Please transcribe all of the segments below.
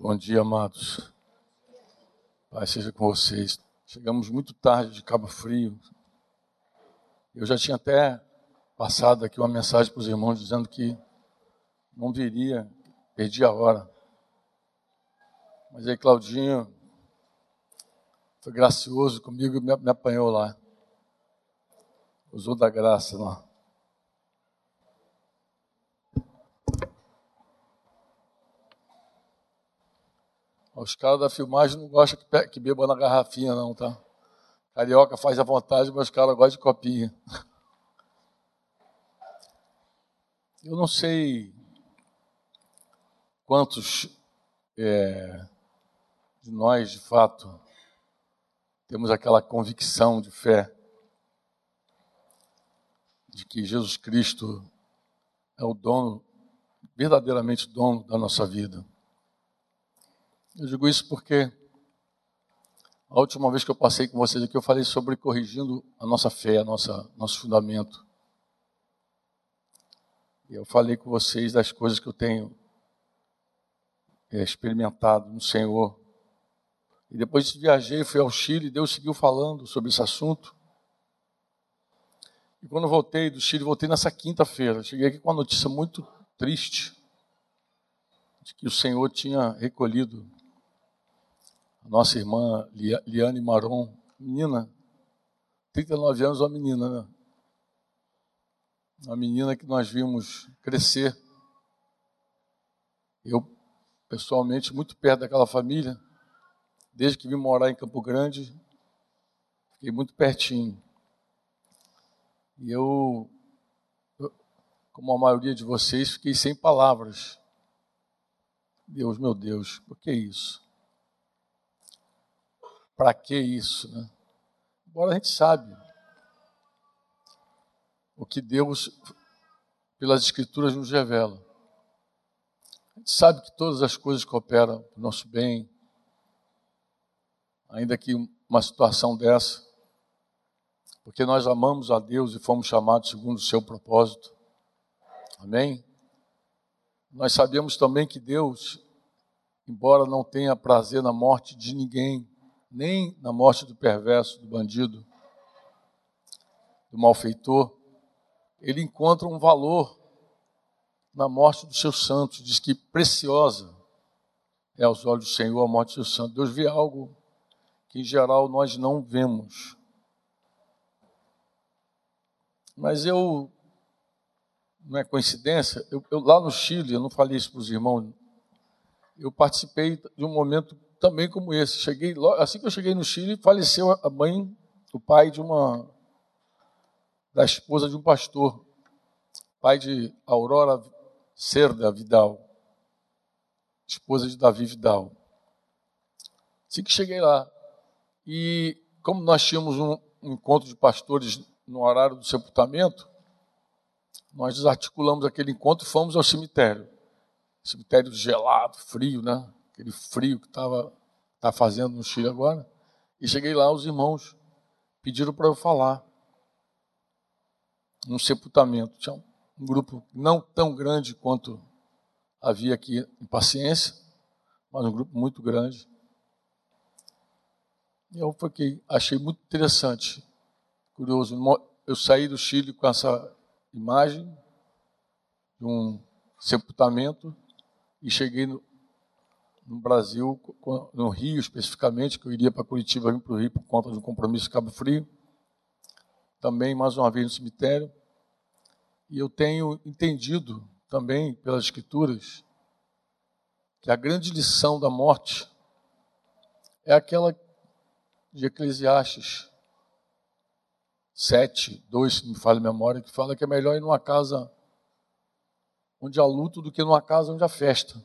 Bom dia, amados. Pai seja com vocês. Chegamos muito tarde de Cabo Frio. Eu já tinha até passado aqui uma mensagem para os irmãos dizendo que não viria, perdi a hora. Mas aí Claudinho foi gracioso comigo e me apanhou lá. Usou da graça lá. Os caras da filmagem não gostam que, que beba na garrafinha, não, tá? Carioca faz à vontade, mas os caras gostam de copinha. Eu não sei quantos é, de nós, de fato, temos aquela convicção de fé de que Jesus Cristo é o dono, verdadeiramente dono da nossa vida. Eu digo isso porque a última vez que eu passei com vocês aqui, eu falei sobre corrigindo a nossa fé, a nossa, nosso fundamento. E eu falei com vocês das coisas que eu tenho é, experimentado no Senhor. E depois viajei, fui ao Chile, Deus seguiu falando sobre esse assunto. E quando voltei do Chile, voltei nessa quinta-feira. Cheguei aqui com uma notícia muito triste de que o Senhor tinha recolhido nossa irmã Liane Maron, menina, 39 anos, uma menina, né? Uma menina que nós vimos crescer. Eu, pessoalmente, muito perto daquela família, desde que vim morar em Campo Grande, fiquei muito pertinho. E eu, como a maioria de vocês, fiquei sem palavras. Deus, meu Deus, por que isso? Para que isso? Né? Embora a gente sabe o que Deus, pelas Escrituras, nos revela. A gente sabe que todas as coisas cooperam para o nosso bem, ainda que uma situação dessa, porque nós amamos a Deus e fomos chamados segundo o seu propósito. Amém? Nós sabemos também que Deus, embora não tenha prazer na morte de ninguém, nem na morte do perverso, do bandido, do malfeitor. Ele encontra um valor na morte dos seus santos. Diz que preciosa é aos olhos do Senhor a morte dos seus santos. Deus vê algo que, em geral, nós não vemos. Mas eu, não é coincidência, eu, eu lá no Chile, eu não falei isso para os irmãos, eu participei de um momento também como esse. Cheguei assim que eu cheguei no Chile, faleceu a mãe, o pai de uma da esposa de um pastor, pai de Aurora Cerda Vidal, esposa de Davi Vidal. Assim que cheguei lá, e como nós tínhamos um encontro de pastores no horário do sepultamento, nós desarticulamos aquele encontro e fomos ao cemitério. Cemitério gelado, frio, né? Aquele frio que estava tá fazendo no Chile agora. E cheguei lá, os irmãos pediram para eu falar num sepultamento. Tinha um grupo não tão grande quanto havia aqui em Paciência, mas um grupo muito grande. E eu fiquei, achei muito interessante, curioso. Eu saí do Chile com essa imagem de um sepultamento e cheguei no, no Brasil, no Rio especificamente, que eu iria para Curitiba, vim para o Rio por conta de um compromisso Cabo Frio. Também, mais uma vez, no cemitério. E eu tenho entendido também, pelas Escrituras, que a grande lição da morte é aquela de Eclesiastes 7, 2, se me falha a memória, que fala que é melhor ir numa casa onde há luto do que numa casa onde há festa.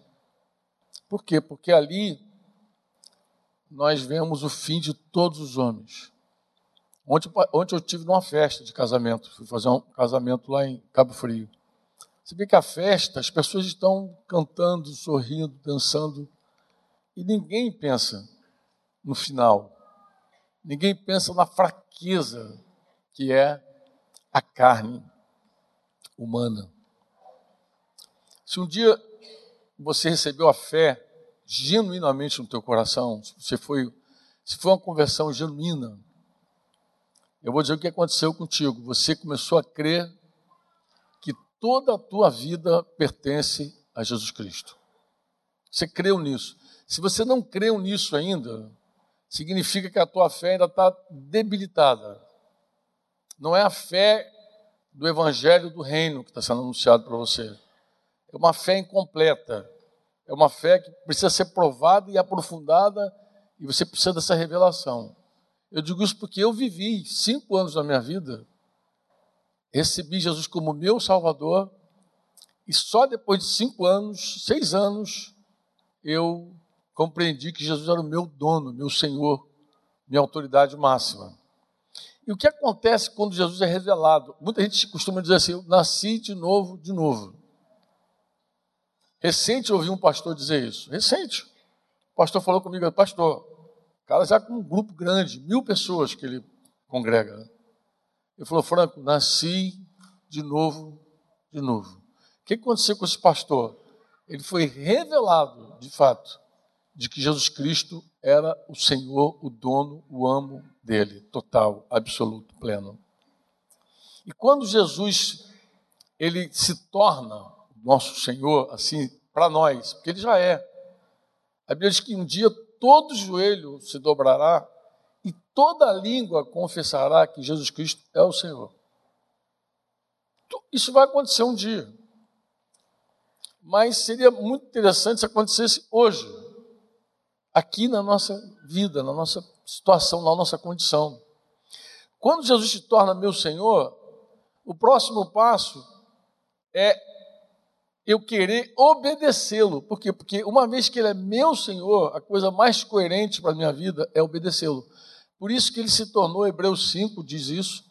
Por quê? Porque ali nós vemos o fim de todos os homens. Ontem, ontem eu tive numa festa de casamento, fui fazer um casamento lá em Cabo Frio. Você vê que a festa, as pessoas estão cantando, sorrindo, dançando, e ninguém pensa no final. Ninguém pensa na fraqueza que é a carne humana. Se um dia você recebeu a fé genuinamente no teu coração, se foi, se foi uma conversão genuína, eu vou dizer o que aconteceu contigo. Você começou a crer que toda a tua vida pertence a Jesus Cristo. Você creu nisso. Se você não creu nisso ainda, significa que a tua fé ainda está debilitada. Não é a fé do evangelho do reino que está sendo anunciado para você. É uma fé incompleta. É uma fé que precisa ser provada e aprofundada e você precisa dessa revelação. Eu digo isso porque eu vivi cinco anos da minha vida, recebi Jesus como meu Salvador e só depois de cinco anos, seis anos, eu compreendi que Jesus era o meu dono, meu Senhor, minha autoridade máxima. E o que acontece quando Jesus é revelado? Muita gente costuma dizer assim: eu nasci de novo, de novo. Recente ouvi um pastor dizer isso. Recente. O pastor falou comigo, pastor, o cara já com um grupo grande, mil pessoas que ele congrega. Ele falou, Franco, nasci de novo, de novo. O que aconteceu com esse pastor? Ele foi revelado, de fato, de que Jesus Cristo era o Senhor, o dono, o amo dele, total, absoluto, pleno. E quando Jesus ele se torna nosso Senhor assim para nós, porque ele já é. A Bíblia diz que um dia todo joelho se dobrará e toda língua confessará que Jesus Cristo é o Senhor. Isso vai acontecer um dia. Mas seria muito interessante se acontecesse hoje aqui na nossa vida, na nossa situação, na nossa condição. Quando Jesus se torna meu Senhor, o próximo passo é eu querer obedecê-lo. Por quê? Porque uma vez que ele é meu Senhor, a coisa mais coerente para a minha vida é obedecê-lo. Por isso que ele se tornou, Hebreus 5 diz isso,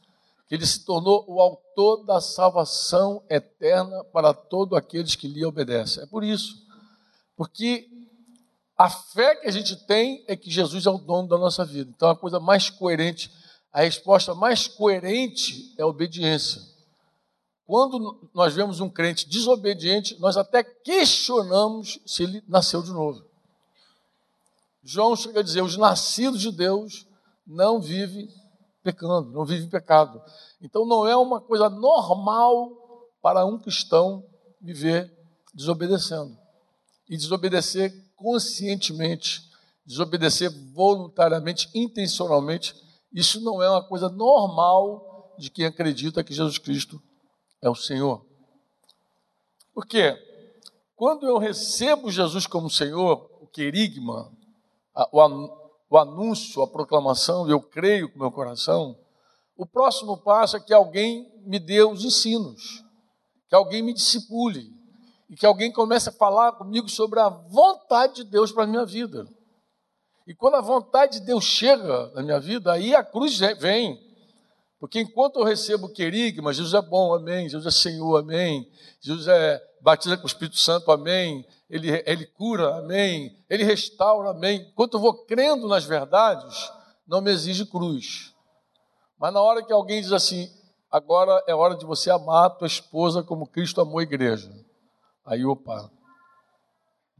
que ele se tornou o autor da salvação eterna para todos aqueles que lhe obedecem. É por isso. Porque a fé que a gente tem é que Jesus é o dono da nossa vida. Então a coisa mais coerente, a resposta mais coerente é a obediência. Quando nós vemos um crente desobediente, nós até questionamos se ele nasceu de novo. João chega a dizer: os nascidos de Deus não vivem pecando, não vivem pecado. Então não é uma coisa normal para um cristão viver desobedecendo. E desobedecer conscientemente, desobedecer voluntariamente, intencionalmente, isso não é uma coisa normal de quem acredita que Jesus Cristo é o Senhor. Por quê? Quando eu recebo Jesus como Senhor, o querigma, o anúncio, a proclamação, eu creio com meu coração, o próximo passo é que alguém me dê os ensinos, que alguém me discipule, e que alguém comece a falar comigo sobre a vontade de Deus para a minha vida. E quando a vontade de Deus chega na minha vida, aí a cruz vem. Porque enquanto eu recebo querigma, Jesus é bom, amém. Jesus é Senhor, amém. Jesus é batiza com o Espírito Santo, amém. Ele, ele cura, amém. Ele restaura, amém. Enquanto eu vou crendo nas verdades, não me exige cruz. Mas na hora que alguém diz assim, agora é hora de você amar a tua esposa como Cristo amou a igreja. Aí, opa,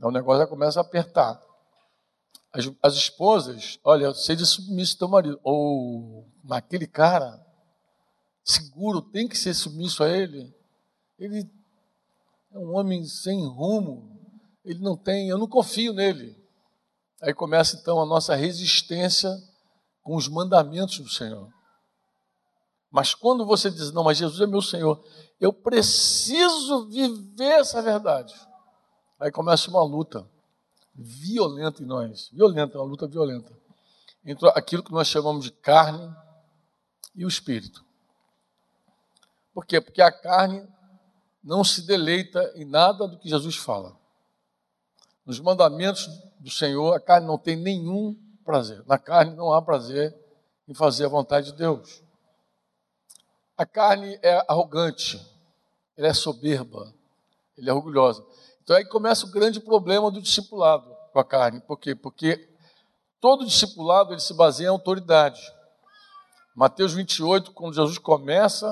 o negócio já começa a apertar. As, as esposas, olha, seja submisso ao teu marido. Ou, aquele cara, seguro, tem que ser submisso a ele. Ele é um homem sem rumo. Ele não tem, eu não confio nele. Aí começa então a nossa resistência com os mandamentos do Senhor. Mas quando você diz, não, mas Jesus é meu Senhor, eu preciso viver essa verdade. Aí começa uma luta violenta em nós, violenta, uma luta violenta, entre aquilo que nós chamamos de carne e o espírito. Por quê? Porque a carne não se deleita em nada do que Jesus fala. Nos mandamentos do Senhor, a carne não tem nenhum prazer. Na carne não há prazer em fazer a vontade de Deus. A carne é arrogante, ela é soberba, ele é orgulhosa. Então aí começa o grande problema do discipulado com a carne. Por quê? Porque todo discipulado ele se baseia em autoridade. Mateus 28, quando Jesus começa,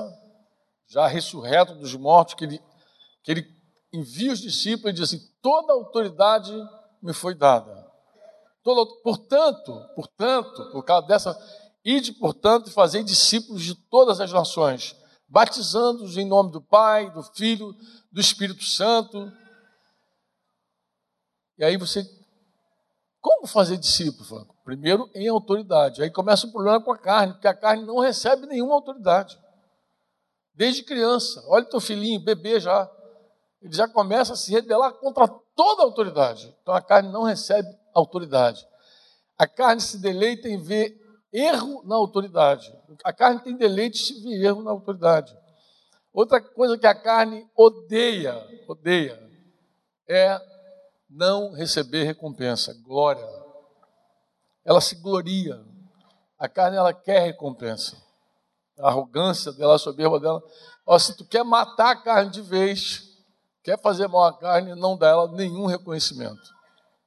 já ressurreto dos mortos, que ele, que ele envia os discípulos e diz assim: toda autoridade me foi dada. Portanto, portanto, por causa dessa, ide, portanto, e fazei discípulos de todas as nações, batizando-os em nome do Pai, do Filho, do Espírito Santo. E aí você. Como fazer discípulo, Franco? Primeiro, em autoridade. Aí começa o problema com a carne, porque a carne não recebe nenhuma autoridade. Desde criança. Olha teu filhinho, bebê já. Ele já começa a se rebelar contra toda a autoridade. Então a carne não recebe autoridade. A carne se deleita em ver erro na autoridade. A carne tem deleite em ver erro na autoridade. Outra coisa que a carne odeia, odeia, é não receber recompensa, glória. Ela se gloria. A carne ela quer recompensa. A arrogância dela, a soberba dela. Ó, se tu quer matar a carne de vez, quer fazer mal à carne, não dá ela nenhum reconhecimento,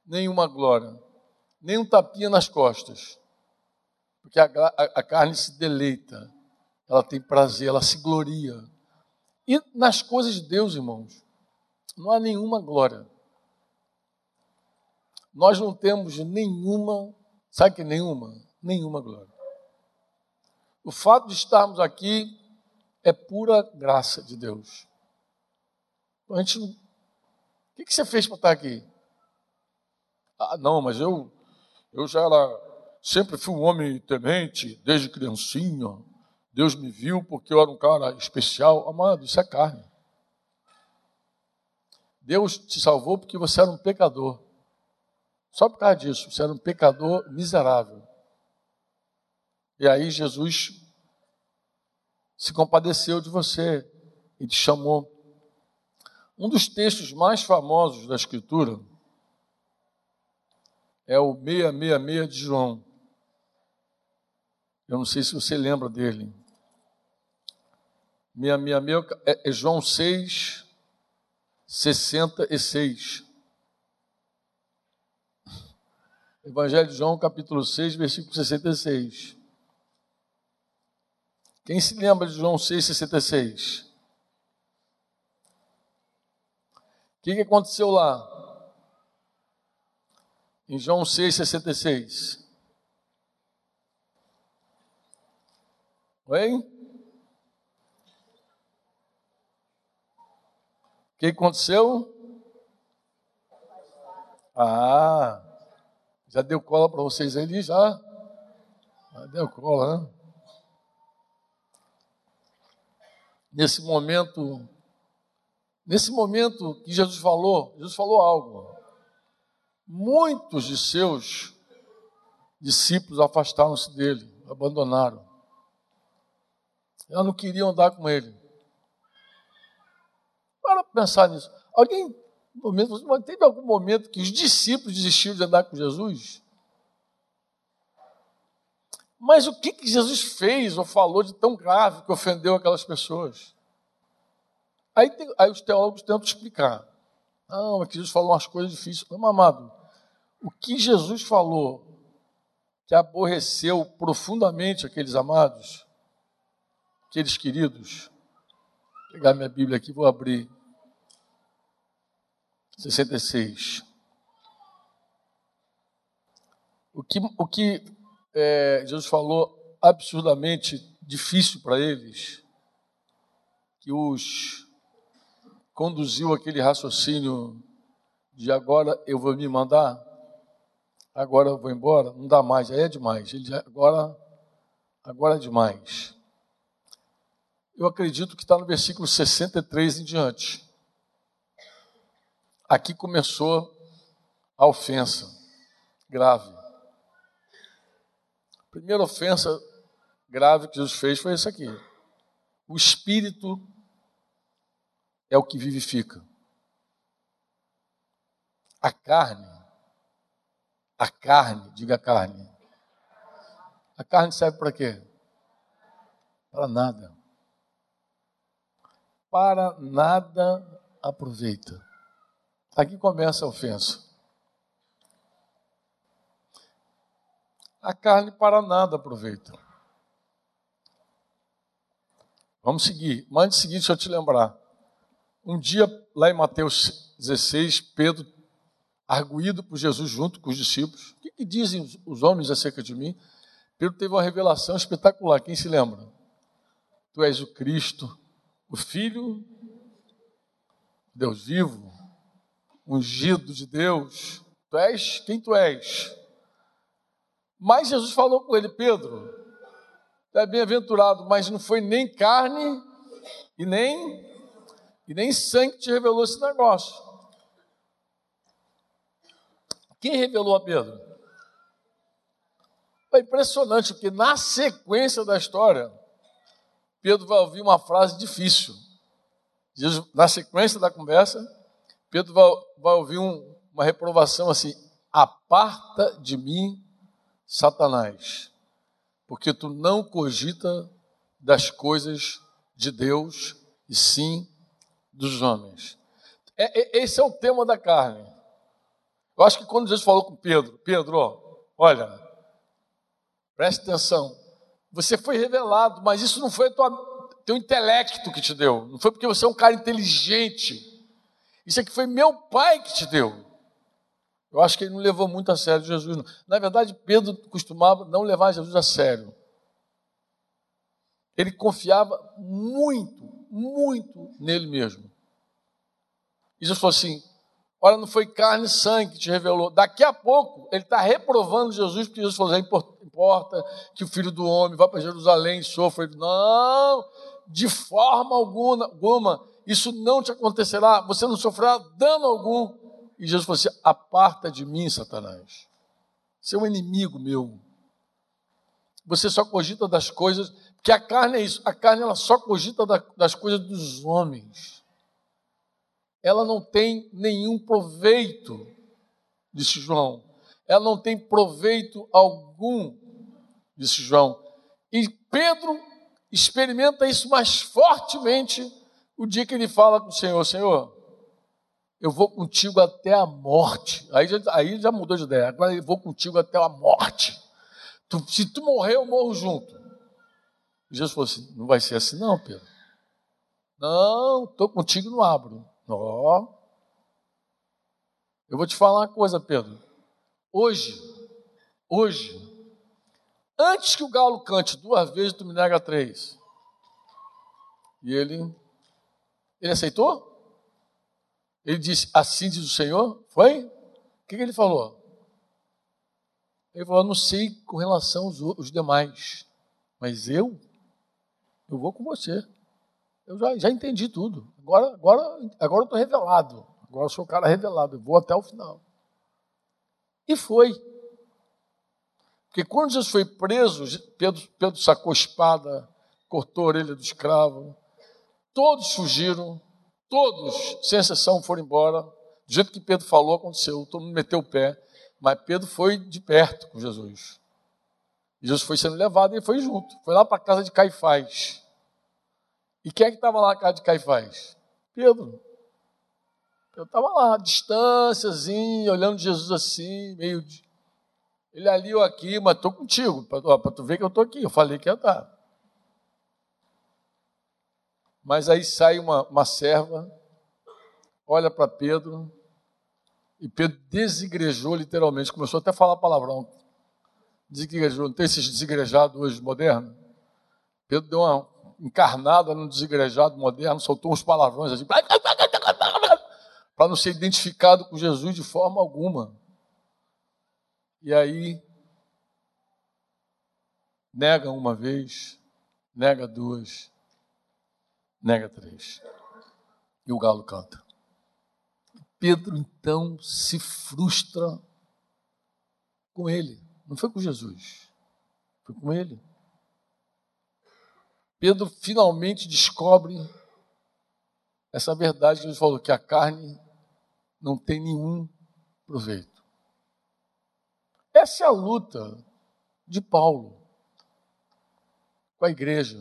nenhuma glória, nenhum tapinha nas costas. Porque a, a, a carne se deleita, ela tem prazer, ela se gloria. E nas coisas de Deus, irmãos, não há nenhuma glória. Nós não temos nenhuma, sabe que nenhuma? Nenhuma glória. O fato de estarmos aqui é pura graça de Deus. A gente não... O que você fez para estar aqui? Ah, não, mas eu, eu já era, sempre fui um homem temente, desde criancinha. Deus me viu porque eu era um cara especial. Amado, isso é carne. Deus te salvou porque você era um pecador. Só por causa disso, você era um pecador miserável. E aí Jesus se compadeceu de você e te chamou. Um dos textos mais famosos da Escritura é o 666 de João. Eu não sei se você lembra dele. 666 é, é João 6, 66. Evangelho de João, capítulo 6, versículo 66. Quem se lembra de João 6, 66? O que, que aconteceu lá? Em João 6, 66. Oi? O que aconteceu? Ah, já deu cola para vocês ali? Já? já deu cola, né? Nesse momento, nesse momento que Jesus falou, Jesus falou algo. Muitos de seus discípulos afastaram-se dele, abandonaram. Elas não queriam andar com ele pensar nisso. Alguém, teve algum momento que os discípulos desistiram de andar com Jesus? Mas o que, que Jesus fez ou falou de tão grave que ofendeu aquelas pessoas? Aí, tem, aí os teólogos tentam explicar. Não, é que Jesus falou umas coisas difíceis. Não, amado, o que Jesus falou que aborreceu profundamente aqueles amados, aqueles queridos. Vou pegar minha Bíblia aqui, vou abrir. 66. O que, o que é, Jesus falou absurdamente difícil para eles, que os conduziu aquele raciocínio de agora eu vou me mandar, agora eu vou embora, não dá mais, aí é demais. Ele agora, agora é demais. Eu acredito que está no versículo 63 em diante. Aqui começou a ofensa grave. A primeira ofensa grave que Jesus fez foi essa aqui. O espírito é o que vivifica. A carne, a carne, diga carne. A carne serve para quê? Para nada. Para nada aproveita. Aqui começa a ofensa. A carne para nada aproveita. Vamos seguir. Mas antes de seguir, deixa eu te lembrar. Um dia, lá em Mateus 16, Pedro arguído por Jesus junto com os discípulos. O que, que dizem os homens acerca de mim? Pedro teve uma revelação espetacular. Quem se lembra? Tu és o Cristo, o Filho, Deus vivo, ungido de Deus. Tu és quem tu és. Mas Jesus falou com ele, Pedro, é bem-aventurado, mas não foi nem carne e nem e nem sangue que te revelou esse negócio. Quem revelou a Pedro? É impressionante, porque na sequência da história, Pedro vai ouvir uma frase difícil. Na sequência da conversa, Pedro vai, vai ouvir um, uma reprovação assim: aparta de mim, Satanás, porque tu não cogita das coisas de Deus e sim dos homens. É, é, esse é o tema da carne. Eu acho que quando Jesus falou com Pedro, Pedro, olha, preste atenção, você foi revelado, mas isso não foi tua, teu intelecto que te deu, não foi porque você é um cara inteligente. Isso aqui foi meu pai que te deu. Eu acho que ele não levou muito a sério Jesus. Não. Na verdade, Pedro costumava não levar Jesus a sério. Ele confiava muito, muito nele mesmo. E Jesus falou assim: Olha, não foi carne e sangue que te revelou. Daqui a pouco, ele está reprovando Jesus, porque Jesus falou: é importa que o filho do homem vá para Jerusalém e sofra. Ele, não, de forma alguma, alguma, isso não te acontecerá, você não sofrerá dano algum. E Jesus falou assim: aparta de mim, Satanás. Você é um inimigo meu. Você só cogita das coisas, porque a carne é isso, a carne ela só cogita das coisas dos homens ela não tem nenhum proveito, disse João. Ela não tem proveito algum, disse João. E Pedro experimenta isso mais fortemente o dia que ele fala com o Senhor: Senhor, eu vou contigo até a morte. Aí já, aí já mudou de ideia. Agora eu vou contigo até a morte. Tu, se tu morrer, eu morro junto. Jesus falou assim: não vai ser assim, não, Pedro. Não, estou contigo, não abro. Ó. Eu vou te falar uma coisa, Pedro. Hoje, hoje, antes que o galo cante duas vezes, tu me nega três. E ele, ele aceitou? Ele disse, assim diz o Senhor? Foi? O que, que ele falou? Ele falou, não sei com relação aos, aos demais, mas eu, eu vou com você. Eu já, já entendi tudo. Agora, agora, agora eu estou revelado. Agora eu sou o cara revelado. Eu vou até o final. E foi. Porque quando Jesus foi preso, Pedro, Pedro sacou espada, cortou a orelha do escravo. Todos fugiram. Todos, sem exceção, foram embora. Do jeito que Pedro falou, aconteceu. Todo mundo meteu o pé. Mas Pedro foi de perto com Jesus. Jesus foi sendo levado e foi junto. Foi lá para a casa de Caifás. E quem é que estava lá na casa de Caifás? Pedro. Eu estava lá, à distânciazinha, olhando Jesus assim, meio de. Ele ali ou aqui, mas estou contigo, para tu ver que eu estou aqui. Eu falei que ia estar. Mas aí sai uma, uma serva, olha para Pedro, e Pedro desigrejou literalmente, começou até a falar palavrão. Desigrejou, não tem esses desigrejados hoje modernos? Pedro deu uma, encarnada no desigrejado moderno, soltou uns palavrões assim, para não ser identificado com Jesus de forma alguma. E aí, nega uma vez, nega duas, nega três. E o galo canta. Pedro então se frustra com ele. Não foi com Jesus, foi com ele. Pedro finalmente descobre essa verdade que ele falou, que a carne não tem nenhum proveito. Essa é a luta de Paulo com a igreja.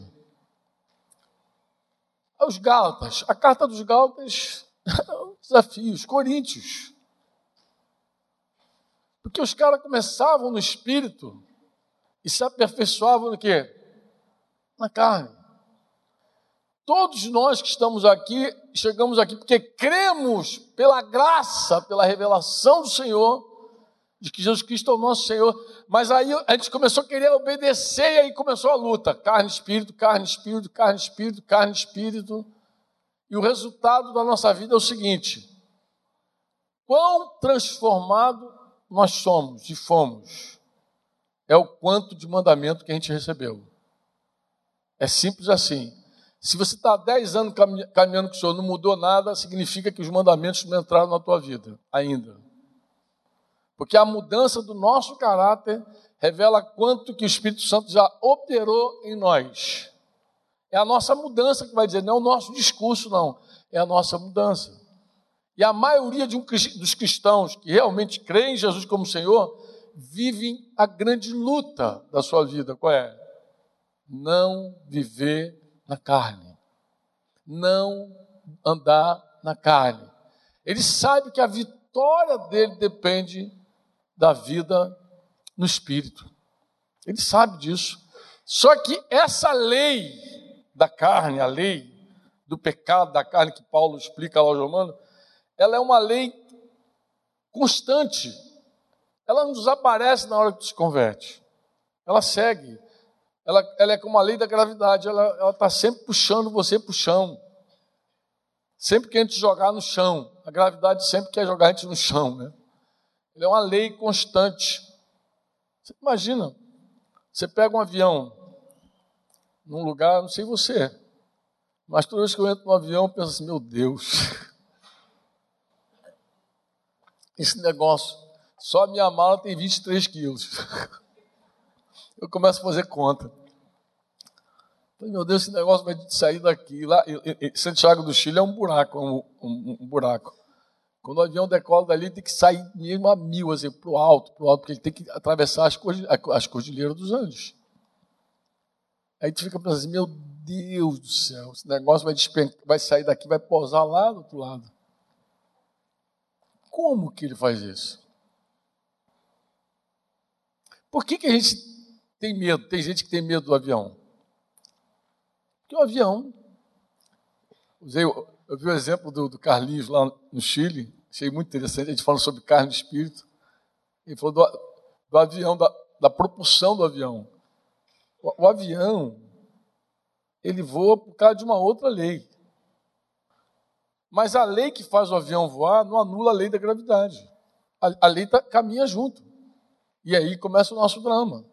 Aos Gálatas, a carta dos Gálatas, desafios, Coríntios. Porque os caras começavam no espírito e se aperfeiçoavam no quê? na carne. Todos nós que estamos aqui, chegamos aqui porque cremos pela graça, pela revelação do Senhor, de que Jesus Cristo é o nosso Senhor. Mas aí a gente começou a querer obedecer e aí começou a luta: carne, espírito, carne, espírito, carne, espírito, carne, espírito. E o resultado da nossa vida é o seguinte: quão transformado nós somos e fomos, é o quanto de mandamento que a gente recebeu. É simples assim. Se você está há 10 anos caminhando com o Senhor, não mudou nada, significa que os mandamentos não entraram na tua vida ainda. Porque a mudança do nosso caráter revela quanto que o Espírito Santo já operou em nós. É a nossa mudança que vai dizer, não é o nosso discurso, não. É a nossa mudança. E a maioria um, dos cristãos que realmente creem em Jesus como Senhor vivem a grande luta da sua vida. Qual é? Não viver na carne. Não andar na carne. Ele sabe que a vitória dele depende da vida no espírito. Ele sabe disso. Só que essa lei da carne, a lei do pecado da carne que Paulo explica lá aos Romanos, ela é uma lei constante. Ela não desaparece na hora que se converte. Ela segue. Ela, ela é como a lei da gravidade. Ela está sempre puxando você para o chão. Sempre que a gente jogar no chão. A gravidade sempre quer jogar a gente no chão, né? Ele é uma lei constante. Você imagina, você pega um avião num lugar, não sei você, mas toda vez que eu entro no avião, eu penso assim, meu Deus, esse negócio, só a minha mala tem 23 quilos. Eu começo a fazer conta. Meu Deus, esse negócio vai sair daqui. Lá, Santiago do Chile é um buraco, um, um, um buraco. Quando o avião decola dali, tem que sair mesmo a mil, assim, para o alto, para o alto, porque ele tem que atravessar as, as cordilheiras dos Andes. Aí tu fica pensando assim, meu Deus do céu, esse negócio vai, vai sair daqui, vai pousar lá do outro lado. Como que ele faz isso? Por que, que a gente tem medo? Tem gente que tem medo do avião. Porque o avião, usei eu vi o exemplo do, do Carlinhos lá no Chile, achei muito interessante, a gente falando sobre carne e espírito. Ele falou do, do avião, da, da, propulsão do avião. O, o, avião, ele voa por causa de uma outra lei. Mas a lei que faz o avião voar não anula a lei da gravidade. A, a lei tá, caminha junto. E aí começa o nosso drama.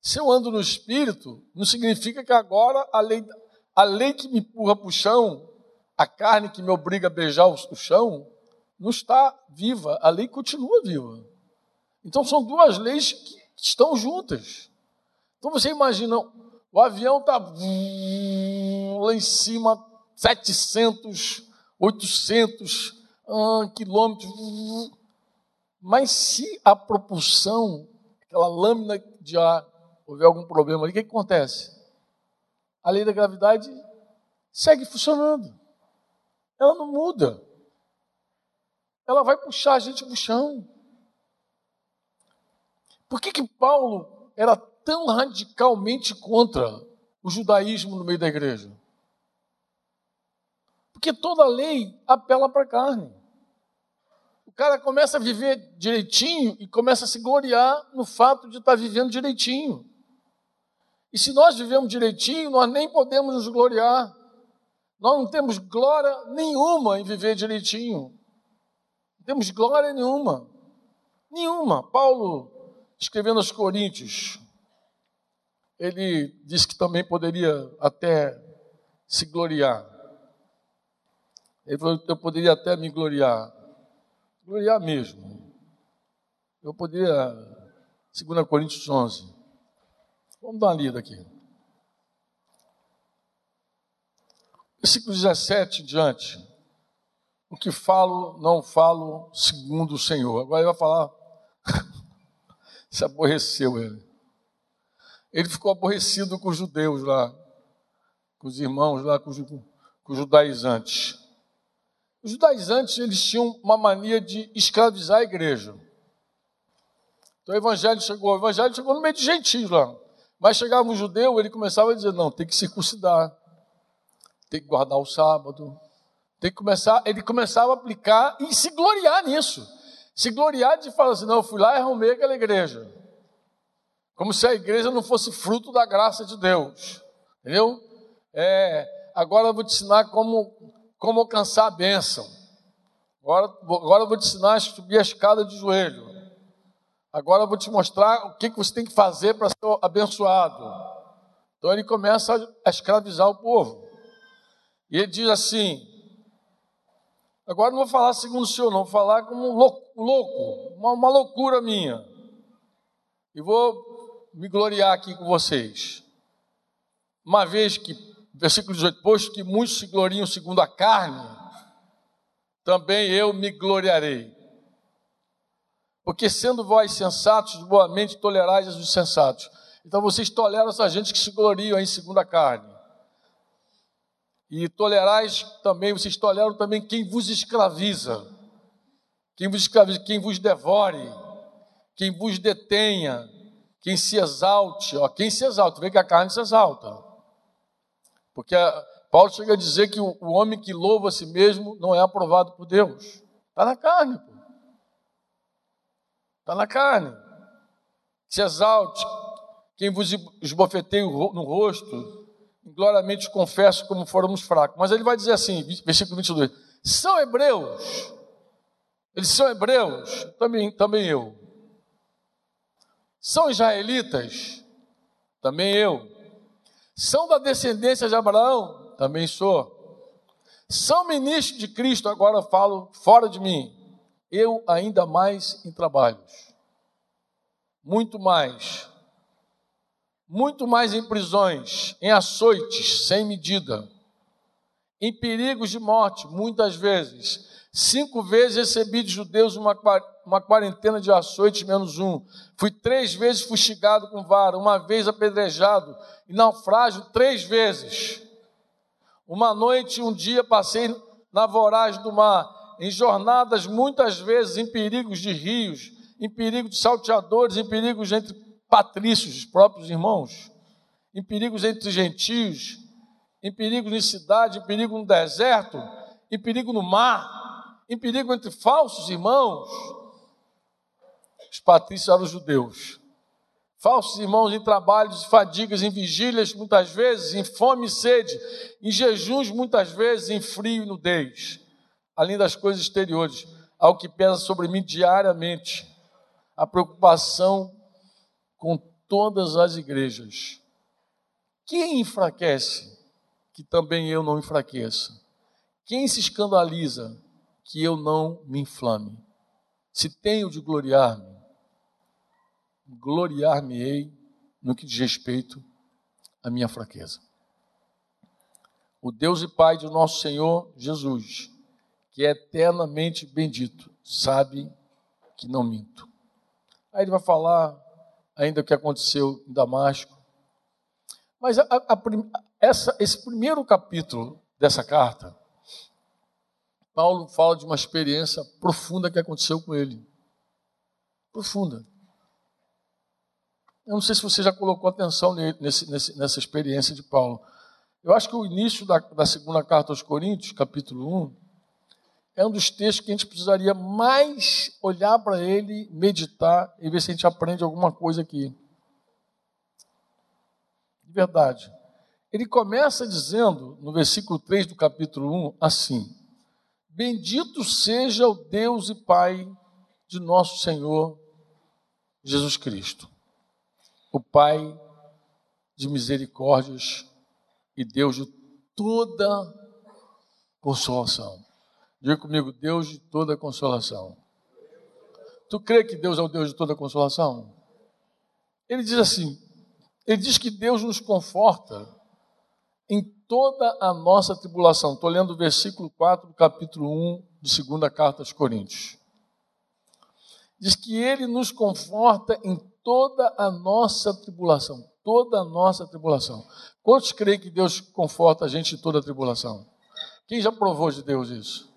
Se eu ando no espírito, não significa que agora a lei, a lei que me empurra para o chão a carne que me obriga a beijar o chão não está viva, a lei continua viva. Então são duas leis que estão juntas. Então você imagina, o avião está lá em cima, 700, 800 ah, quilômetros, mas se a propulsão, aquela lâmina de ar, houver algum problema ali, o que, que acontece? A lei da gravidade segue funcionando ela não muda. Ela vai puxar a gente para o chão. Por que, que Paulo era tão radicalmente contra o judaísmo no meio da igreja? Porque toda lei apela para a carne. O cara começa a viver direitinho e começa a se gloriar no fato de estar vivendo direitinho. E se nós vivemos direitinho, nós nem podemos nos gloriar. Nós não temos glória nenhuma em viver direitinho. Não temos glória nenhuma. Nenhuma. Paulo, escrevendo aos Coríntios, ele disse que também poderia até se gloriar. Ele falou, eu poderia até me gloriar. Gloriar mesmo. Eu poderia, 2 Coríntios 11. Vamos dar uma lida aqui. Versículo 17 em diante. O que falo, não falo segundo o Senhor. Agora ele vai falar. Se aborreceu ele. Ele ficou aborrecido com os judeus lá, com os irmãos lá, com os, com os judaizantes. Os judaizantes, eles tinham uma mania de escravizar a igreja. Então o evangelho chegou, o evangelho chegou no meio de gentios lá. Mas chegava um judeu, ele começava a dizer, não, tem que circuncidar tem que guardar o sábado, tem que começar, ele começava a aplicar e se gloriar nisso. Se gloriar de falar assim, não, eu fui lá e arrumei aquela igreja. Como se a igreja não fosse fruto da graça de Deus. Entendeu? É, agora eu vou te ensinar como, como alcançar a bênção. Agora, agora eu vou te ensinar a subir a escada de joelho. Agora eu vou te mostrar o que, que você tem que fazer para ser abençoado. Então ele começa a escravizar o povo. E ele diz assim: agora não vou falar segundo o senhor, não, vou falar como um louco, louco uma, uma loucura minha. E vou me gloriar aqui com vocês. Uma vez que, versículo 18, posto que muitos se gloriam segundo a carne, também eu me gloriarei. Porque sendo vós sensatos, boamente tolerais os insensatos. Então vocês toleram essa gente que se gloriam em segunda carne. E tolerais também, vocês toleram também quem vos escraviza, quem vos escraviza, quem vos devore, quem vos detenha, quem se exalte, ó, quem se exalta, vê que a carne se exalta. Porque Paulo chega a dizer que o, o homem que louva a si mesmo não é aprovado por Deus. Está na carne, Está na carne. Se exalte, quem vos esbofeteia no rosto, gloriamente confesso como fôramos fracos. Mas ele vai dizer assim, versículo 22, são hebreus, eles são hebreus, também, também eu. São israelitas, também eu. São da descendência de Abraão, também sou. São ministros de Cristo, agora falo fora de mim. Eu ainda mais em trabalhos. Muito mais muito mais em prisões, em açoites sem medida, em perigos de morte, muitas vezes. Cinco vezes recebi de judeus uma, uma quarentena de açoites menos um. Fui três vezes fustigado com vara, uma vez apedrejado e naufrágio três vezes. Uma noite um dia passei na voragem do mar, em jornadas muitas vezes em perigos de rios, em perigo de salteadores, em perigos entre patrícios, os próprios irmãos, em perigos entre gentios, em perigo em cidade, em perigo no deserto, em perigo no mar, em perigo entre falsos irmãos. Os patrícios eram os judeus. Falsos irmãos em trabalhos, fadigas, em vigílias, muitas vezes, em fome e sede, em jejuns, muitas vezes, em frio e nudez, além das coisas exteriores, ao que pesa sobre mim diariamente, a preocupação com todas as igrejas. Quem enfraquece, que também eu não enfraqueça? Quem se escandaliza, que eu não me inflame? Se tenho de gloriar-me, gloriar-me-ei no que diz respeito à minha fraqueza. O Deus e Pai do nosso Senhor Jesus, que é eternamente bendito, sabe que não minto. Aí ele vai falar ainda o que aconteceu em Damasco. Mas a, a, essa, esse primeiro capítulo dessa carta, Paulo fala de uma experiência profunda que aconteceu com ele. Profunda. Eu não sei se você já colocou atenção nesse, nesse, nessa experiência de Paulo. Eu acho que o início da, da segunda carta aos Coríntios, capítulo 1, é um dos textos que a gente precisaria mais olhar para ele, meditar e ver se a gente aprende alguma coisa aqui. De verdade. Ele começa dizendo, no versículo 3 do capítulo 1, assim: Bendito seja o Deus e Pai de nosso Senhor Jesus Cristo, o Pai de misericórdias e Deus de toda consolação Diga comigo, Deus de toda consolação. Tu crê que Deus é o Deus de toda consolação? Ele diz assim: ele diz que Deus nos conforta em toda a nossa tribulação. Estou lendo o versículo 4 do capítulo 1 de segunda carta aos Coríntios. Diz que ele nos conforta em toda a nossa tribulação. Toda a nossa tribulação. Quantos creem que Deus conforta a gente em toda a tribulação? Quem já provou de Deus isso?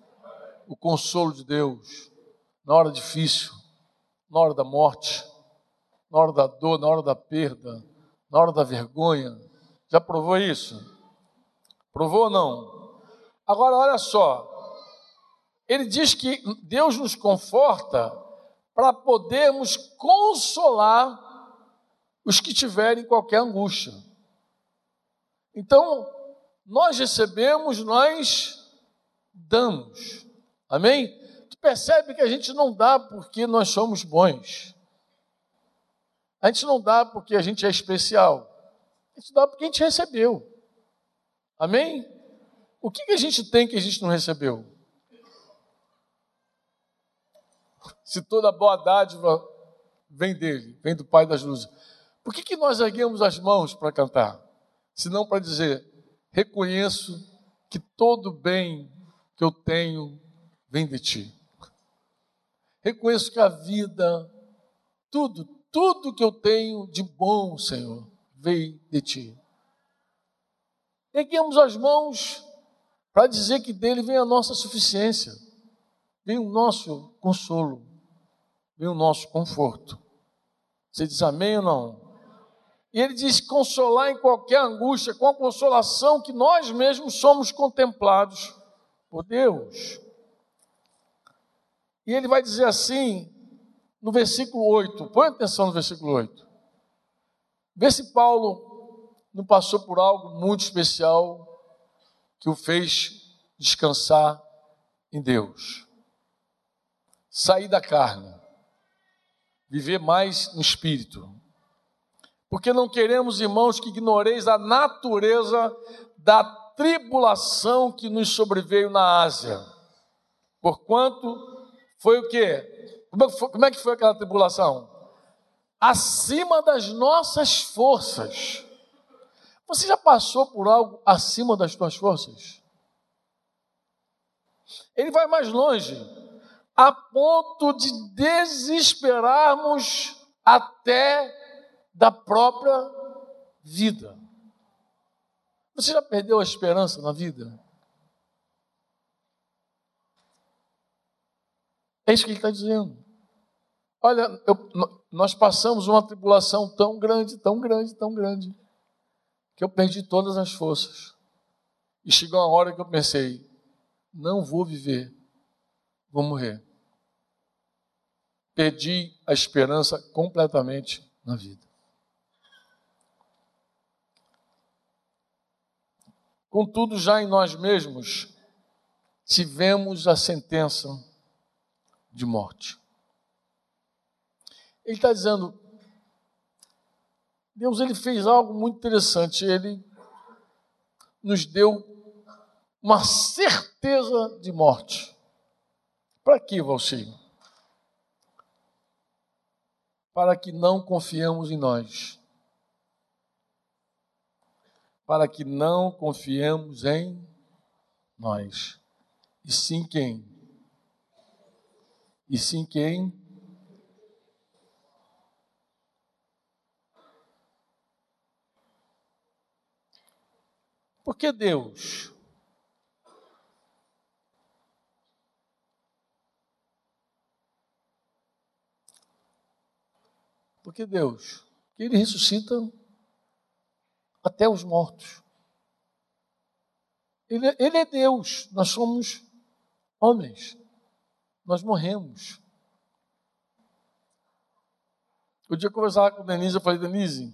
O consolo de Deus na hora difícil, na hora da morte, na hora da dor, na hora da perda, na hora da vergonha. Já provou isso? Provou ou não? Agora, olha só. Ele diz que Deus nos conforta para podermos consolar os que tiverem qualquer angústia. Então, nós recebemos, nós damos. Amém? Tu percebe que a gente não dá porque nós somos bons. A gente não dá porque a gente é especial. A gente dá porque a gente recebeu. Amém? O que, que a gente tem que a gente não recebeu? Se toda boa dádiva vem dele, vem do Pai das Luzes. Por que, que nós erguemos as mãos para cantar? Se não para dizer, reconheço que todo bem que eu tenho vem de ti. Reconheço que a vida, tudo, tudo que eu tenho de bom, Senhor, veio de ti. Erguemos as mãos para dizer que dele vem a nossa suficiência, vem o nosso consolo, vem o nosso conforto. Você diz amém ou não? E ele diz: consolar em qualquer angústia, com a consolação que nós mesmos somos contemplados por Deus. E ele vai dizer assim, no versículo 8, põe atenção no versículo 8. Vê se Paulo não passou por algo muito especial que o fez descansar em Deus. Sair da carne, viver mais no espírito porque não queremos, irmãos, que ignoreis a natureza da tribulação que nos sobreveio na Ásia. Porquanto foi o quê? Como é que foi, como é que foi aquela tribulação? Acima das nossas forças. Você já passou por algo acima das suas forças? Ele vai mais longe, a ponto de desesperarmos até da própria vida. Você já perdeu a esperança na vida? É isso que ele está dizendo. Olha, eu, nós passamos uma tribulação tão grande, tão grande, tão grande, que eu perdi todas as forças. E chegou uma hora que eu pensei: não vou viver, vou morrer. Perdi a esperança completamente na vida. Contudo, já em nós mesmos tivemos a sentença de morte. Ele está dizendo, Deus ele fez algo muito interessante. Ele nos deu uma certeza de morte. Para que, Valcir? Para que não confiamos em nós para que não confiemos em nós. E sim quem? E sim quem? Por que Deus? Porque Deus, que Ele ressuscita até os mortos. Ele, ele é Deus, nós somos homens, nós morremos. O dia eu conversava com Denise, eu falei, Denise,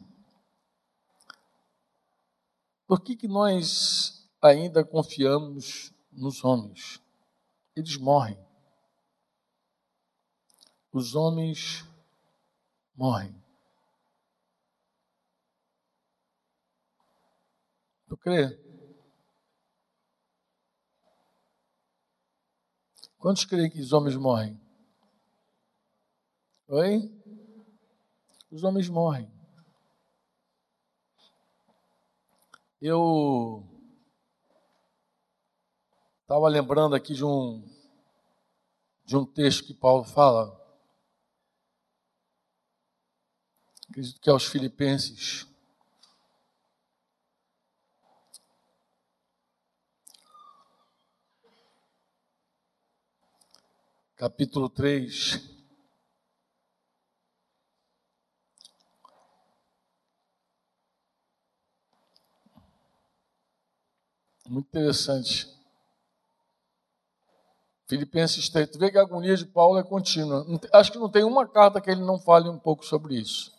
por que, que nós ainda confiamos nos homens? Eles morrem. Os homens morrem. Tu crê? Quantos creem que os homens morrem? Oi? Os homens morrem. Eu estava lembrando aqui de um de um texto que Paulo fala. Acredito que é aos Filipenses. Capítulo 3. Muito interessante. Filipenses 3. Tu vê que a agonia de Paulo é contínua. Acho que não tem uma carta que ele não fale um pouco sobre isso.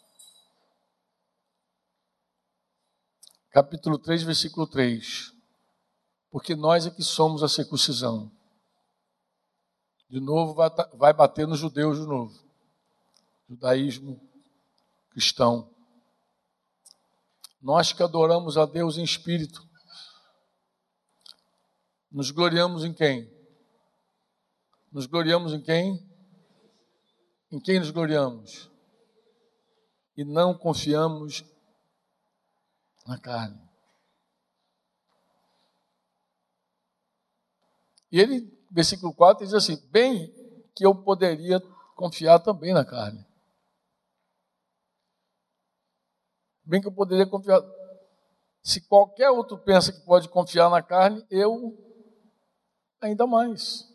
Capítulo 3, versículo 3. Porque nós é que somos a circuncisão. De novo, vai bater nos judeus de novo. Judaísmo cristão. Nós que adoramos a Deus em espírito, nos gloriamos em quem? Nos gloriamos em quem? Em quem nos gloriamos? E não confiamos na carne. E ele, versículo 4, diz assim: Bem que eu poderia confiar também na carne. Bem que eu poderia confiar. Se qualquer outro pensa que pode confiar na carne, eu ainda mais.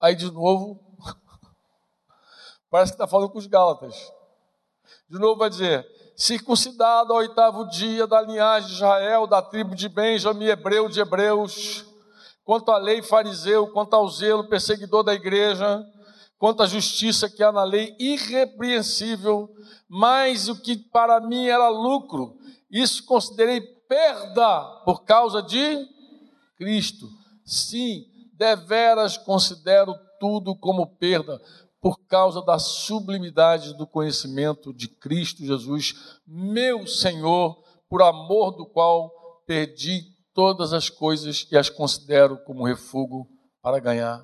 Aí de novo, parece que está falando com os Gálatas. De novo vai dizer: circuncidado ao oitavo dia da linhagem de Israel, da tribo de Benjamim, hebreu de hebreus, quanto à lei fariseu, quanto ao zelo perseguidor da igreja, quanto à justiça que há na lei irrepreensível, mas o que para mim era lucro, isso considerei perda por causa de Cristo. Sim, deveras considero tudo como perda por causa da sublimidade do conhecimento de Cristo Jesus, meu Senhor, por amor do qual perdi todas as coisas e as considero como refúgio para ganhar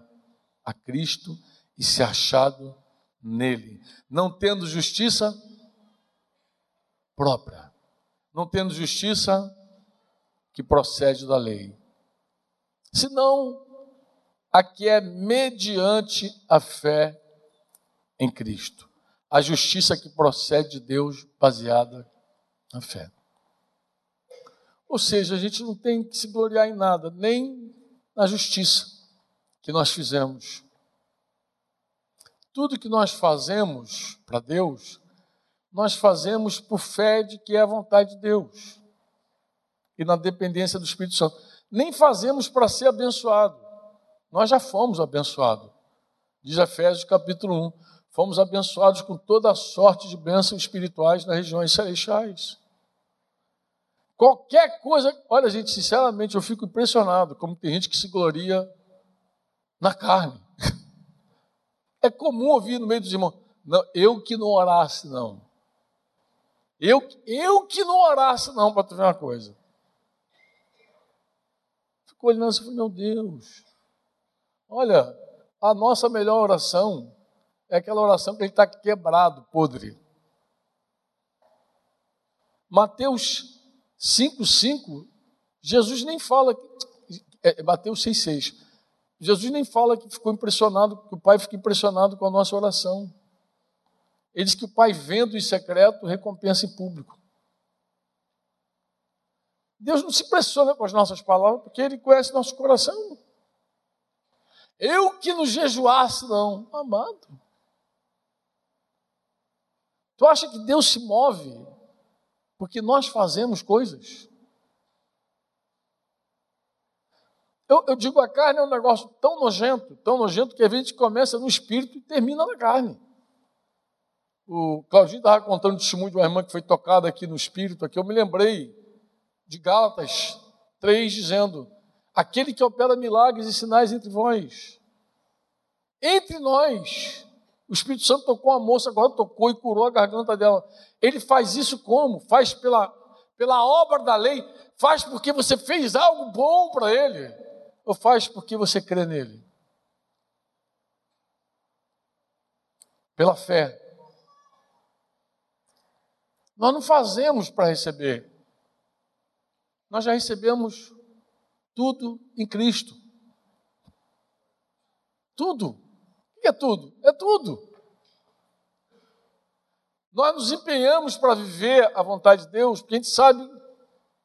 a Cristo e ser achado nele, não tendo justiça própria, não tendo justiça que procede da lei, senão a que é mediante a fé em Cristo, a justiça que procede de Deus baseada na fé. Ou seja, a gente não tem que se gloriar em nada, nem na justiça que nós fizemos. Tudo que nós fazemos para Deus, nós fazemos por fé de que é a vontade de Deus e na dependência do Espírito Santo. Nem fazemos para ser abençoado. Nós já fomos abençoados. Diz Efésios capítulo 1. Fomos abençoados com toda a sorte de bênçãos espirituais nas regiões celestiais. Qualquer coisa, olha, gente, sinceramente, eu fico impressionado como tem gente que se gloria na carne. É comum ouvir no meio dos irmãos, não, eu que não orasse, não. Eu, eu que não orasse, não, para tu ver uma coisa. Fico olhando assim, meu Deus. Olha, a nossa melhor oração é aquela oração que gente está quebrado, podre. Mateus 5,5, Jesus nem fala, é, Mateus 6,6. Jesus nem fala que ficou impressionado, que o Pai fica impressionado com a nossa oração. Ele diz que o Pai, vendo em secreto, recompensa em público. Deus não se impressiona com as nossas palavras, porque Ele conhece nosso coração. Eu que não jejuasse, não. Amado. Tu acha que Deus se move porque nós fazemos coisas? Eu, eu, digo, a carne é um negócio tão nojento, tão nojento, que a gente começa no espírito e termina na carne. O Claudinho estava contando o testemunho de uma irmã que foi tocada aqui no espírito, aqui eu me lembrei de Gálatas 3, dizendo, aquele que opera milagres e sinais entre vós. Entre nós, o Espírito Santo tocou a moça, agora tocou e curou a garganta dela. Ele faz isso como? Faz pela, pela obra da lei, faz porque você fez algo bom para ele ou faz porque você crê nele? Pela fé. Nós não fazemos para receber. Nós já recebemos tudo em Cristo. Tudo. Que é tudo? É tudo. Nós nos empenhamos para viver a vontade de Deus, porque a gente sabe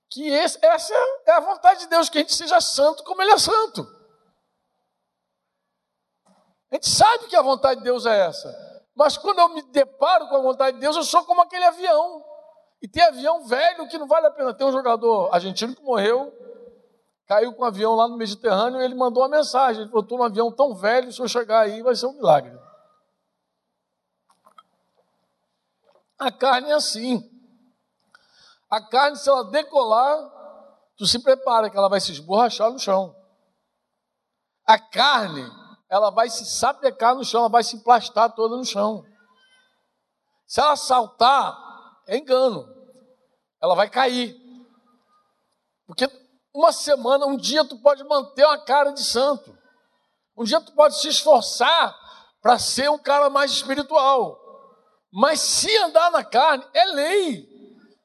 que esse, essa é a vontade de Deus, que a gente seja santo como Ele é santo. A gente sabe que a vontade de Deus é essa. Mas quando eu me deparo com a vontade de Deus, eu sou como aquele avião. E tem avião velho que não vale a pena. Tem um jogador argentino que morreu caiu com um avião lá no Mediterrâneo e ele mandou uma mensagem. Ele falou: estou num avião tão velho, se eu chegar aí vai ser um milagre. A carne é assim. A carne, se ela decolar, tu se prepara que ela vai se esborrachar no chão. A carne, ela vai se sapecar no chão, ela vai se emplastar toda no chão. Se ela saltar, é engano. Ela vai cair. Porque uma semana, um dia tu pode manter uma cara de santo. Um dia tu pode se esforçar para ser um cara mais espiritual. Mas se andar na carne, é lei.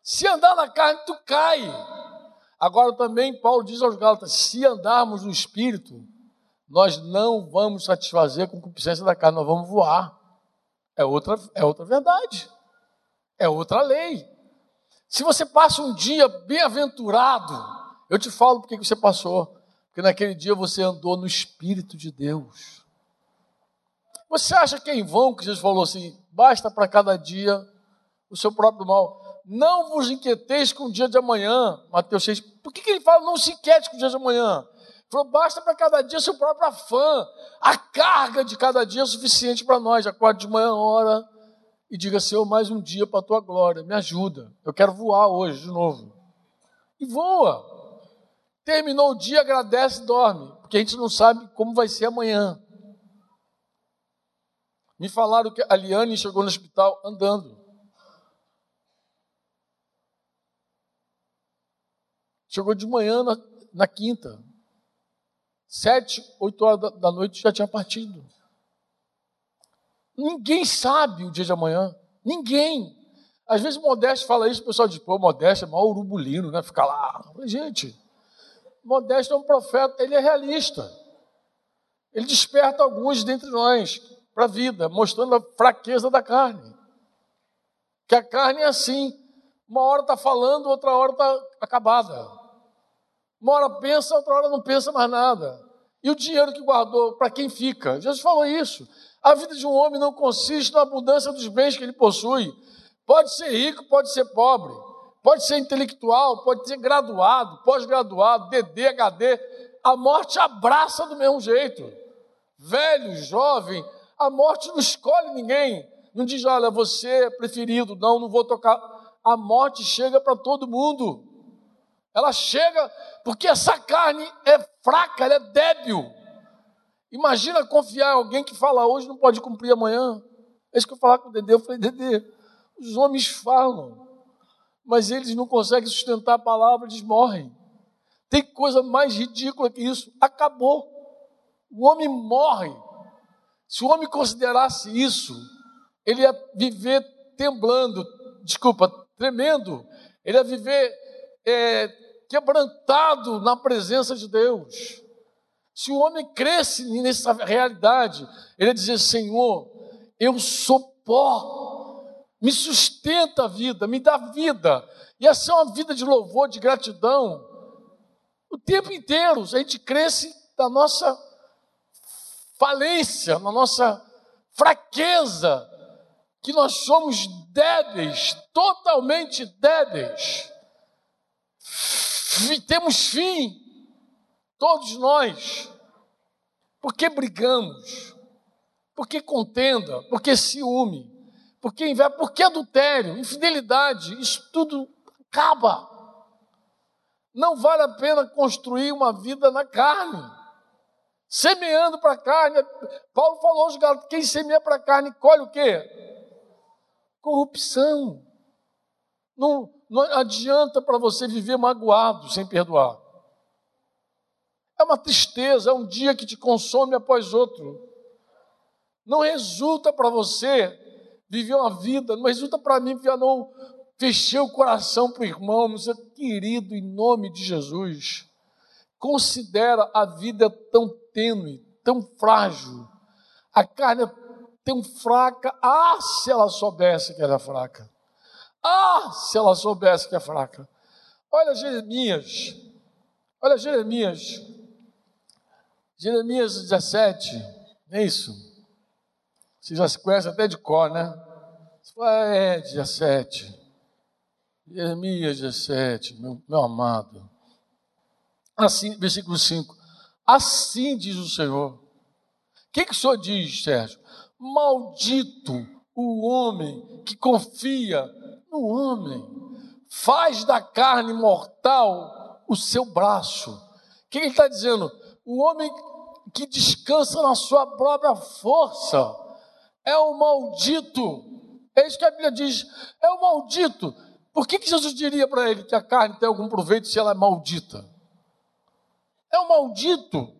Se andar na carne, tu cai. Agora também Paulo diz aos Gálatas: se andarmos no espírito, nós não vamos satisfazer a concupiscência da carne, nós vamos voar. É outra, é outra verdade. É outra lei. Se você passa um dia bem-aventurado, eu te falo porque você passou. Porque naquele dia você andou no Espírito de Deus. Você acha que é em vão que Jesus falou assim: basta para cada dia o seu próprio mal? Não vos inquieteis com o dia de amanhã, Mateus 6. Por que, que ele fala não se inquiete com o dia de amanhã? Falou, basta para cada dia seu próprio afã. A carga de cada dia é suficiente para nós. Acorde de manhã, hora, e diga, Senhor, mais um dia para a tua glória. Me ajuda. Eu quero voar hoje de novo. E voa. Terminou o dia, agradece e dorme. Porque a gente não sabe como vai ser amanhã. Me falaram que a Liane chegou no hospital andando. Chegou de manhã na, na quinta. Sete, oito horas da, da noite já tinha partido. Ninguém sabe o dia de amanhã. Ninguém. Às vezes Modesto fala isso, o pessoal diz, pô, Modesto é mal urubulino, né? Fica lá. Gente, Modesto é um profeta, ele é realista. Ele desperta alguns dentre nós para a vida, mostrando a fraqueza da carne. Que a carne é assim. Uma hora está falando, outra hora está acabada. Uma hora pensa, outra hora não pensa mais nada. E o dinheiro que guardou, para quem fica? Jesus falou isso. A vida de um homem não consiste na abundância dos bens que ele possui. Pode ser rico, pode ser pobre, pode ser intelectual, pode ser graduado, pós-graduado, DD, HD. A morte abraça do mesmo jeito. Velho, jovem, a morte não escolhe ninguém. Não diz, olha, você é preferido, não, não vou tocar. A morte chega para todo mundo. Ela chega porque essa carne é fraca, ela é débil. Imagina confiar em alguém que fala hoje não pode cumprir amanhã. É isso que eu falar com o Dedê. Eu falei, Dedê, os homens falam, mas eles não conseguem sustentar a palavra, eles morrem. Tem coisa mais ridícula que isso. Acabou. O homem morre. Se o homem considerasse isso, ele ia viver temblando, desculpa, tremendo. Ele ia viver é, quebrantado na presença de Deus. Se o homem cresce nessa realidade, ele ia dizer: Senhor, eu sou pó, me sustenta a vida, me dá vida. E essa é uma vida de louvor, de gratidão. O tempo inteiro, a gente cresce da nossa falência, na nossa fraqueza, que nós somos débeis, totalmente débeis temos fim, todos nós. Por que brigamos? Por que contenda? Por que ciúme? Por que inveja? Por que adultério? Infidelidade? Isso tudo acaba. Não vale a pena construir uma vida na carne. Semeando para a carne. Paulo falou aos garotos: quem semeia para a carne colhe o quê? Corrupção. Não, não adianta para você viver magoado sem perdoar. É uma tristeza, é um dia que te consome após outro. Não resulta para você viver uma vida, não resulta para mim viver, não fechei o coração para o irmão, meu querido, em nome de Jesus. Considera a vida tão tênue, tão frágil. A carne é tão fraca. Ah, se ela soubesse que era fraca. Ah, se ela soubesse que é fraca. Olha Jeremias. Olha Jeremias. Jeremias 17. É isso. Você já se conhece até de cor, né? Você fala, é, 17. Jeremias 17, meu, meu amado. Assim, versículo 5. Assim diz o Senhor. O que, que o Senhor diz, Sérgio? Maldito o homem que confia no homem, faz da carne mortal o seu braço. O que ele está dizendo? O homem que descansa na sua própria força é o maldito. É isso que a Bíblia diz: é o maldito. Por que, que Jesus diria para ele que a carne tem algum proveito se ela é maldita? É o maldito.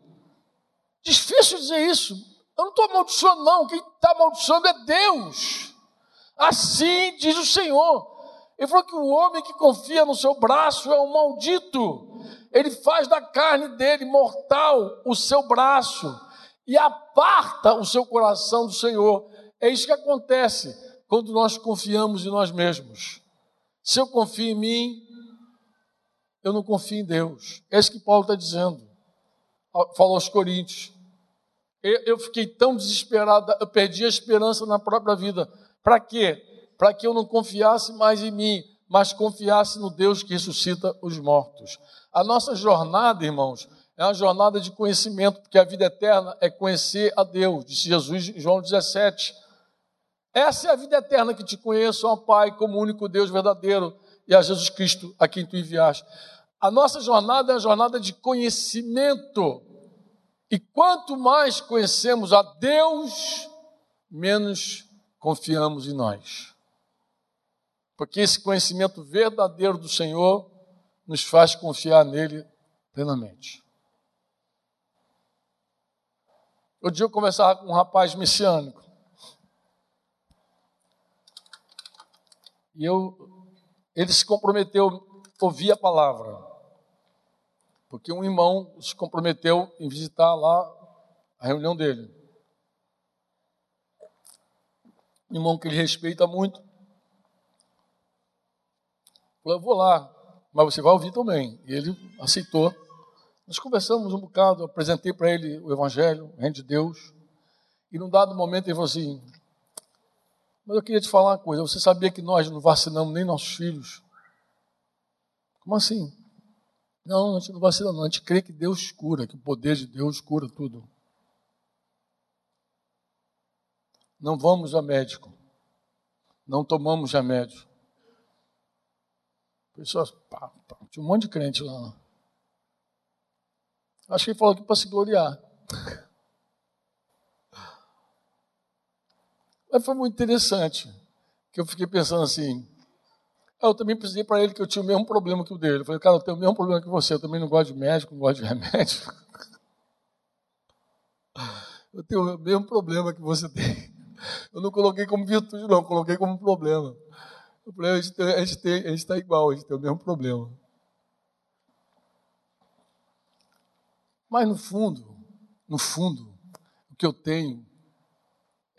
Difícil dizer isso. Eu não estou amaldiçoando, não. Quem está amaldiçoando é Deus. Assim diz o Senhor. Ele falou que o homem que confia no seu braço é um maldito. Ele faz da carne dele mortal o seu braço e aparta o seu coração do Senhor. É isso que acontece quando nós confiamos em nós mesmos. Se eu confio em mim, eu não confio em Deus. É isso que Paulo está dizendo. Falou aos Coríntios. Eu fiquei tão desesperado, eu perdi a esperança na própria vida. Para quê? Para que eu não confiasse mais em mim, mas confiasse no Deus que ressuscita os mortos. A nossa jornada, irmãos, é uma jornada de conhecimento, porque a vida eterna é conhecer a Deus, disse Jesus em João 17. Essa é a vida eterna que te conheço, ó Pai, como único Deus verdadeiro, e a Jesus Cristo a quem tu enviaste. A nossa jornada é uma jornada de conhecimento. E quanto mais conhecemos a Deus, menos confiamos em nós. Porque esse conhecimento verdadeiro do Senhor nos faz confiar nele plenamente. Outro dia eu conversava com um rapaz messiânico. E eu, ele se comprometeu a ouvir a palavra. Porque um irmão se comprometeu em visitar lá a reunião dele. Um irmão que ele respeita muito. Falou, eu vou lá, mas você vai ouvir também. E ele aceitou. Nós conversamos um bocado, apresentei para ele o Evangelho, o Reino de Deus. E num dado momento ele falou assim: Mas eu queria te falar uma coisa. Você sabia que nós não vacinamos nem nossos filhos? Como assim? Não, a gente não vacina, não. A gente crê que Deus cura, que o poder de Deus cura tudo. Não vamos a médico. Não tomamos remédio. Pessoas, pá, pá, tinha um monte de crente lá. Acho que ele falou aqui para se gloriar. Mas foi muito interessante, que eu fiquei pensando assim. Eu também precisei para ele que eu tinha o mesmo problema que o dele. Eu falei, cara, eu tenho o mesmo problema que você. Eu também não gosto de médico, não gosto de remédio. Eu tenho o mesmo problema que você tem. Eu não coloquei como virtude, não, coloquei como problema. Eu falei, a gente está igual, a gente tem o mesmo problema. Mas no fundo, no fundo, o que eu tenho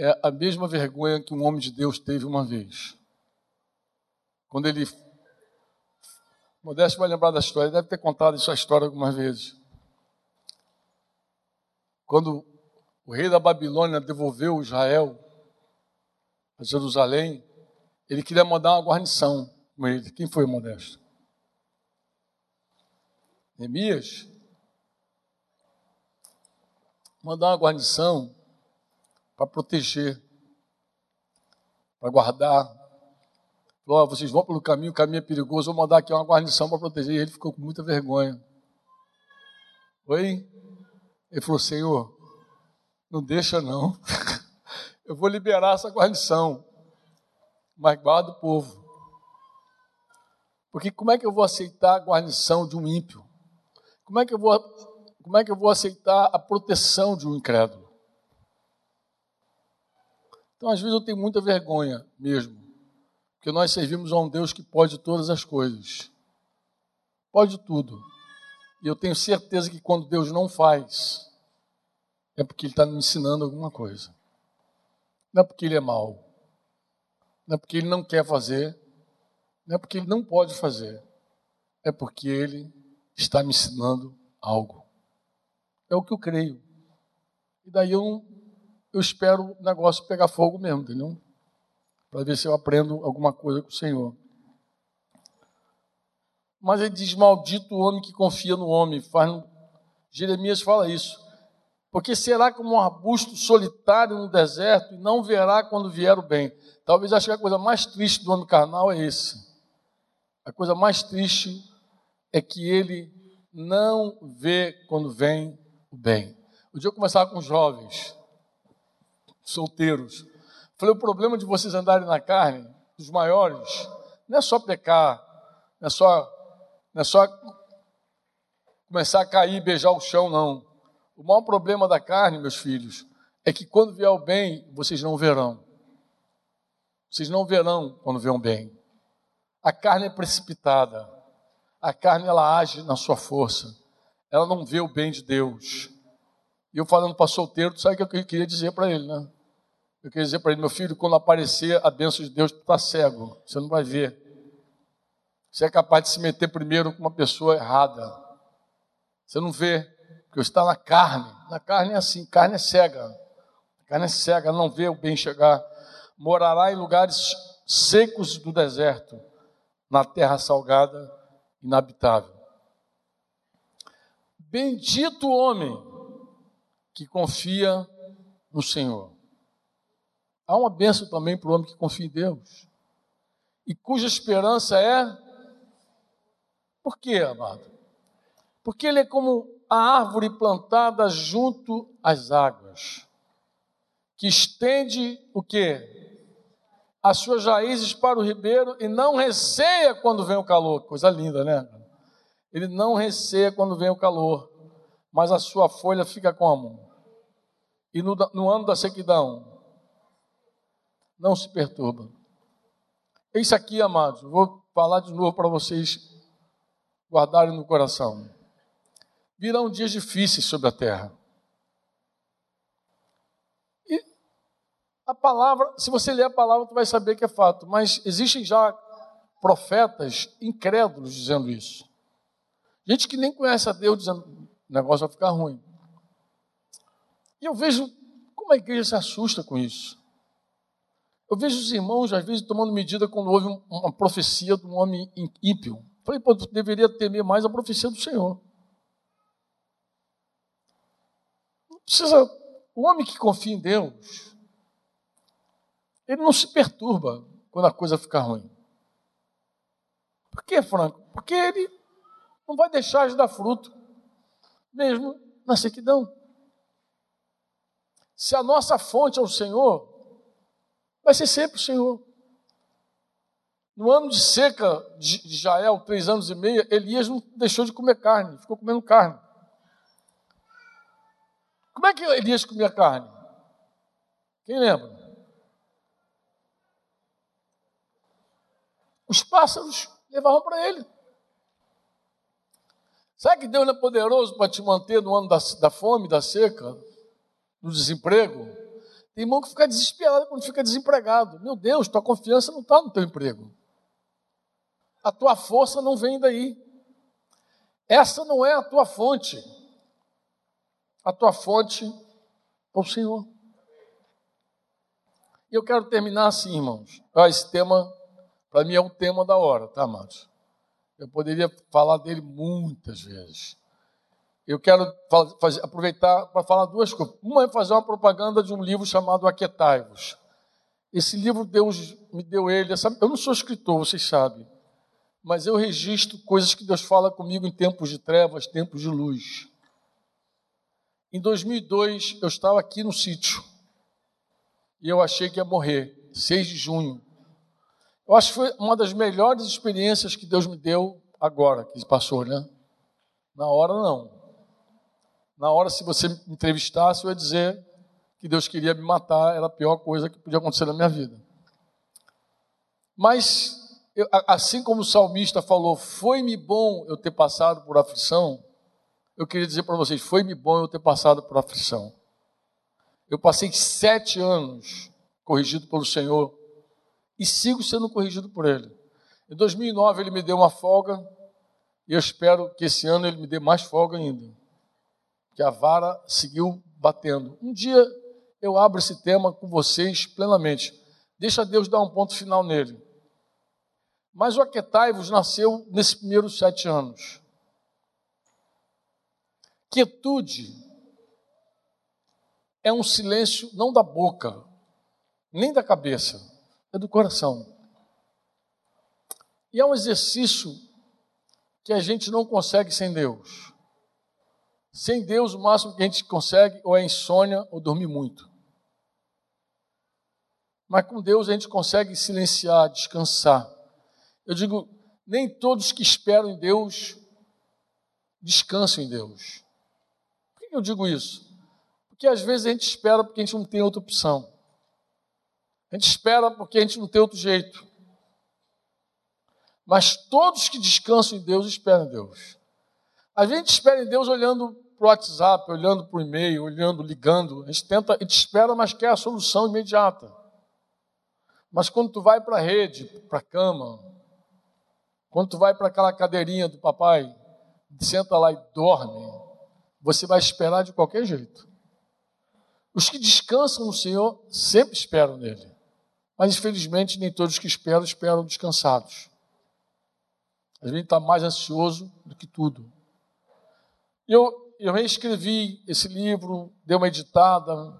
é a mesma vergonha que um homem de Deus teve uma vez. Quando ele. Modesto vai lembrar da história, deve ter contado essa história algumas vezes. Quando o rei da Babilônia devolveu Israel a Jerusalém, ele queria mandar uma guarnição com ele. Quem foi o Modesto? Neemias mandar uma guarnição para proteger, para guardar. Falou, oh, vocês vão pelo caminho, o caminho é perigoso, vou mandar aqui uma guarnição para proteger. E ele ficou com muita vergonha. Oi? Ele falou, Senhor, não deixa não. Eu vou liberar essa guarnição, mas guarda o povo. Porque como é que eu vou aceitar a guarnição de um ímpio? Como é que eu vou como é que eu vou aceitar a proteção de um incrédulo? Então, às vezes, eu tenho muita vergonha mesmo, porque nós servimos a um Deus que pode todas as coisas, pode tudo. E eu tenho certeza que quando Deus não faz, é porque Ele está me ensinando alguma coisa. Não é porque Ele é mau, não é porque Ele não quer fazer, não é porque Ele não pode fazer, é porque Ele está me ensinando algo. É o que eu creio. E daí eu, eu espero o negócio pegar fogo mesmo, entendeu? Para ver se eu aprendo alguma coisa com o Senhor. Mas ele diz: Maldito o homem que confia no homem. Faz... Jeremias fala isso. Porque será como um arbusto solitário no deserto e não verá quando vier o bem. Talvez acho que a coisa mais triste do homem carnal é esse. A coisa mais triste é que ele não vê quando vem o bem. O dia eu conversava com jovens, solteiros. Falei, o problema de vocês andarem na carne, dos maiores, não é só pecar, não é só, não é só começar a cair e beijar o chão, não. O maior problema da carne, meus filhos, é que quando vier o bem, vocês não verão. Vocês não verão quando vier o bem. A carne é precipitada. A carne ela age na sua força. Ela não vê o bem de Deus. E eu falando para solteiro, sabe o que eu queria dizer para ele, né? Eu queria dizer para ele, meu filho, quando aparecer a bênção de Deus, tu está cego, você não vai ver. Você é capaz de se meter primeiro com uma pessoa errada. Você não vê, porque está na carne. Na carne é assim, carne é cega. carne é cega, não vê o bem chegar. Morará em lugares secos do deserto, na terra salgada, inabitável. Bendito o homem que confia no Senhor. Há uma bênção também para o homem que confia em Deus. E cuja esperança é. Por quê, amado? Porque ele é como a árvore plantada junto às águas, que estende o quê? As suas raízes para o ribeiro e não receia quando vem o calor. Coisa linda, né? Ele não receia quando vem o calor, mas a sua folha fica como? E no, no ano da sequidão, não se perturba. Isso aqui, amados, vou falar de novo para vocês guardarem no coração. Virão dias difíceis sobre a terra. E a palavra, se você ler a palavra, você vai saber que é fato, mas existem já profetas incrédulos dizendo isso. Gente que nem conhece a Deus dizendo o negócio vai ficar ruim. E eu vejo como a igreja se assusta com isso. Eu vejo os irmãos, às vezes, tomando medida quando houve uma profecia de um homem ímpio. Falei, pô, deveria temer mais a profecia do Senhor. Não precisa. O homem que confia em Deus, ele não se perturba quando a coisa ficar ruim. Por quê, Franco? Porque ele não vai deixar de dar fruto, mesmo na sequidão. Se a nossa fonte é o Senhor, Vai ser sempre o Senhor. No ano de seca de Jael, três anos e meio, Elias não deixou de comer carne, ficou comendo carne. Como é que Elias comia carne? Quem lembra? Os pássaros levavam para ele. Sabe que Deus não é poderoso para te manter no ano da, da fome, da seca, do desemprego? Tem irmão que fica desesperado quando fica desempregado. Meu Deus, tua confiança não está no teu emprego. A tua força não vem daí. Essa não é a tua fonte. A tua fonte é o Senhor. E eu quero terminar assim, irmãos. Ah, esse tema, para mim, é o tema da hora, tá, amados? Eu poderia falar dele muitas vezes eu quero fazer, aproveitar para falar duas coisas. Uma é fazer uma propaganda de um livro chamado Aquetai-vos. Esse livro Deus me deu ele. Eu não sou escritor, vocês sabem, mas eu registro coisas que Deus fala comigo em tempos de trevas, tempos de luz. Em 2002, eu estava aqui no sítio e eu achei que ia morrer, 6 de junho. Eu acho que foi uma das melhores experiências que Deus me deu agora, que passou, né? Na hora, não. Na hora, se você me entrevistasse, eu ia dizer que Deus queria me matar, era a pior coisa que podia acontecer na minha vida. Mas, eu, assim como o salmista falou, foi-me bom eu ter passado por aflição, eu queria dizer para vocês, foi-me bom eu ter passado por aflição. Eu passei sete anos corrigido pelo Senhor e sigo sendo corrigido por Ele. Em 2009 Ele me deu uma folga e eu espero que esse ano Ele me dê mais folga ainda que a vara seguiu batendo. Um dia eu abro esse tema com vocês plenamente. Deixa Deus dar um ponto final nele. Mas o Aquetai-vos nasceu nesses primeiros sete anos. Quietude é um silêncio não da boca, nem da cabeça, é do coração. E é um exercício que a gente não consegue sem Deus. Sem Deus, o máximo que a gente consegue ou é insônia ou dormir muito. Mas com Deus a gente consegue silenciar, descansar. Eu digo, nem todos que esperam em Deus descansam em Deus. Por que eu digo isso? Porque às vezes a gente espera porque a gente não tem outra opção. A gente espera porque a gente não tem outro jeito. Mas todos que descansam em Deus esperam em Deus. A gente espera em Deus olhando para o WhatsApp, olhando para o e-mail, olhando, ligando. A gente tenta, a gente espera, mas quer a solução imediata. Mas quando tu vai para a rede, para a cama, quando tu vai para aquela cadeirinha do papai, senta lá e dorme, você vai esperar de qualquer jeito. Os que descansam no Senhor sempre esperam nele. Mas infelizmente nem todos que esperam esperam descansados. A gente está mais ansioso do que tudo. Eu, eu reescrevi esse livro, dei uma editada,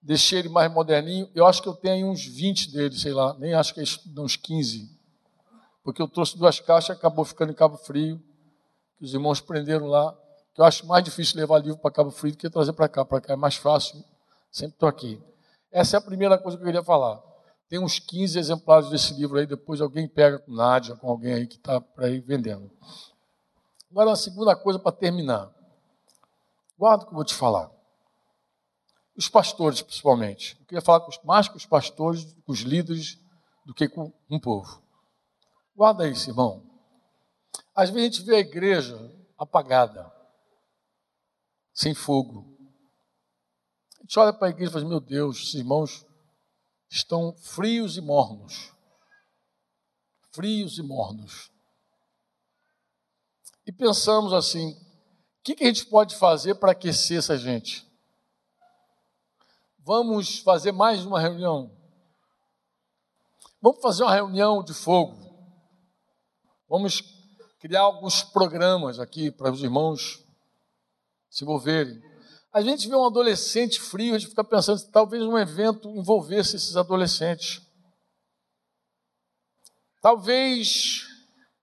deixei ele mais moderninho. Eu acho que eu tenho uns 20 dele, sei lá, nem acho que é uns 15. Porque eu trouxe duas caixas e acabou ficando em Cabo Frio, que os irmãos prenderam lá. Eu acho mais difícil levar livro para Cabo Frio do que trazer para cá. Para cá é mais fácil, sempre estou aqui. Essa é a primeira coisa que eu queria falar. Tem uns 15 exemplares desse livro aí, depois alguém pega com Nádia, com alguém aí que está para ir vendendo. Agora, a segunda coisa para terminar. Guarda o que eu vou te falar os pastores, principalmente. Eu queria falar mais com os pastores, com os líderes, do que com um povo. Guarda isso, irmão. Às vezes a gente vê a igreja apagada, sem fogo. A gente olha para a igreja e fala: Meu Deus, os irmãos estão frios e mornos. Frios e mornos. E pensamos assim: o que, a gente pode fazer para aquecer essa gente? Vamos fazer mais uma reunião. Vamos fazer uma reunião de fogo. Vamos criar alguns programas aqui para os irmãos se envolverem. A gente vê um adolescente frio, a gente fica pensando que talvez um evento envolvesse esses adolescentes. Talvez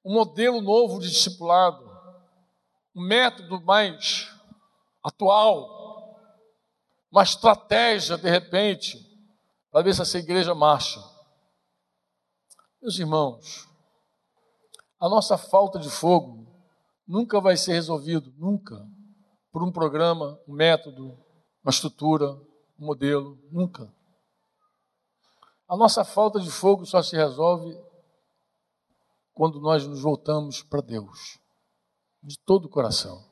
um modelo novo de discipulado, um método mais atual, uma estratégia, de repente, para ver se essa igreja marcha. Meus irmãos, a nossa falta de fogo nunca vai ser resolvido, nunca, por um programa, um método, uma estrutura, um modelo, nunca. A nossa falta de fogo só se resolve quando nós nos voltamos para Deus, de todo o coração.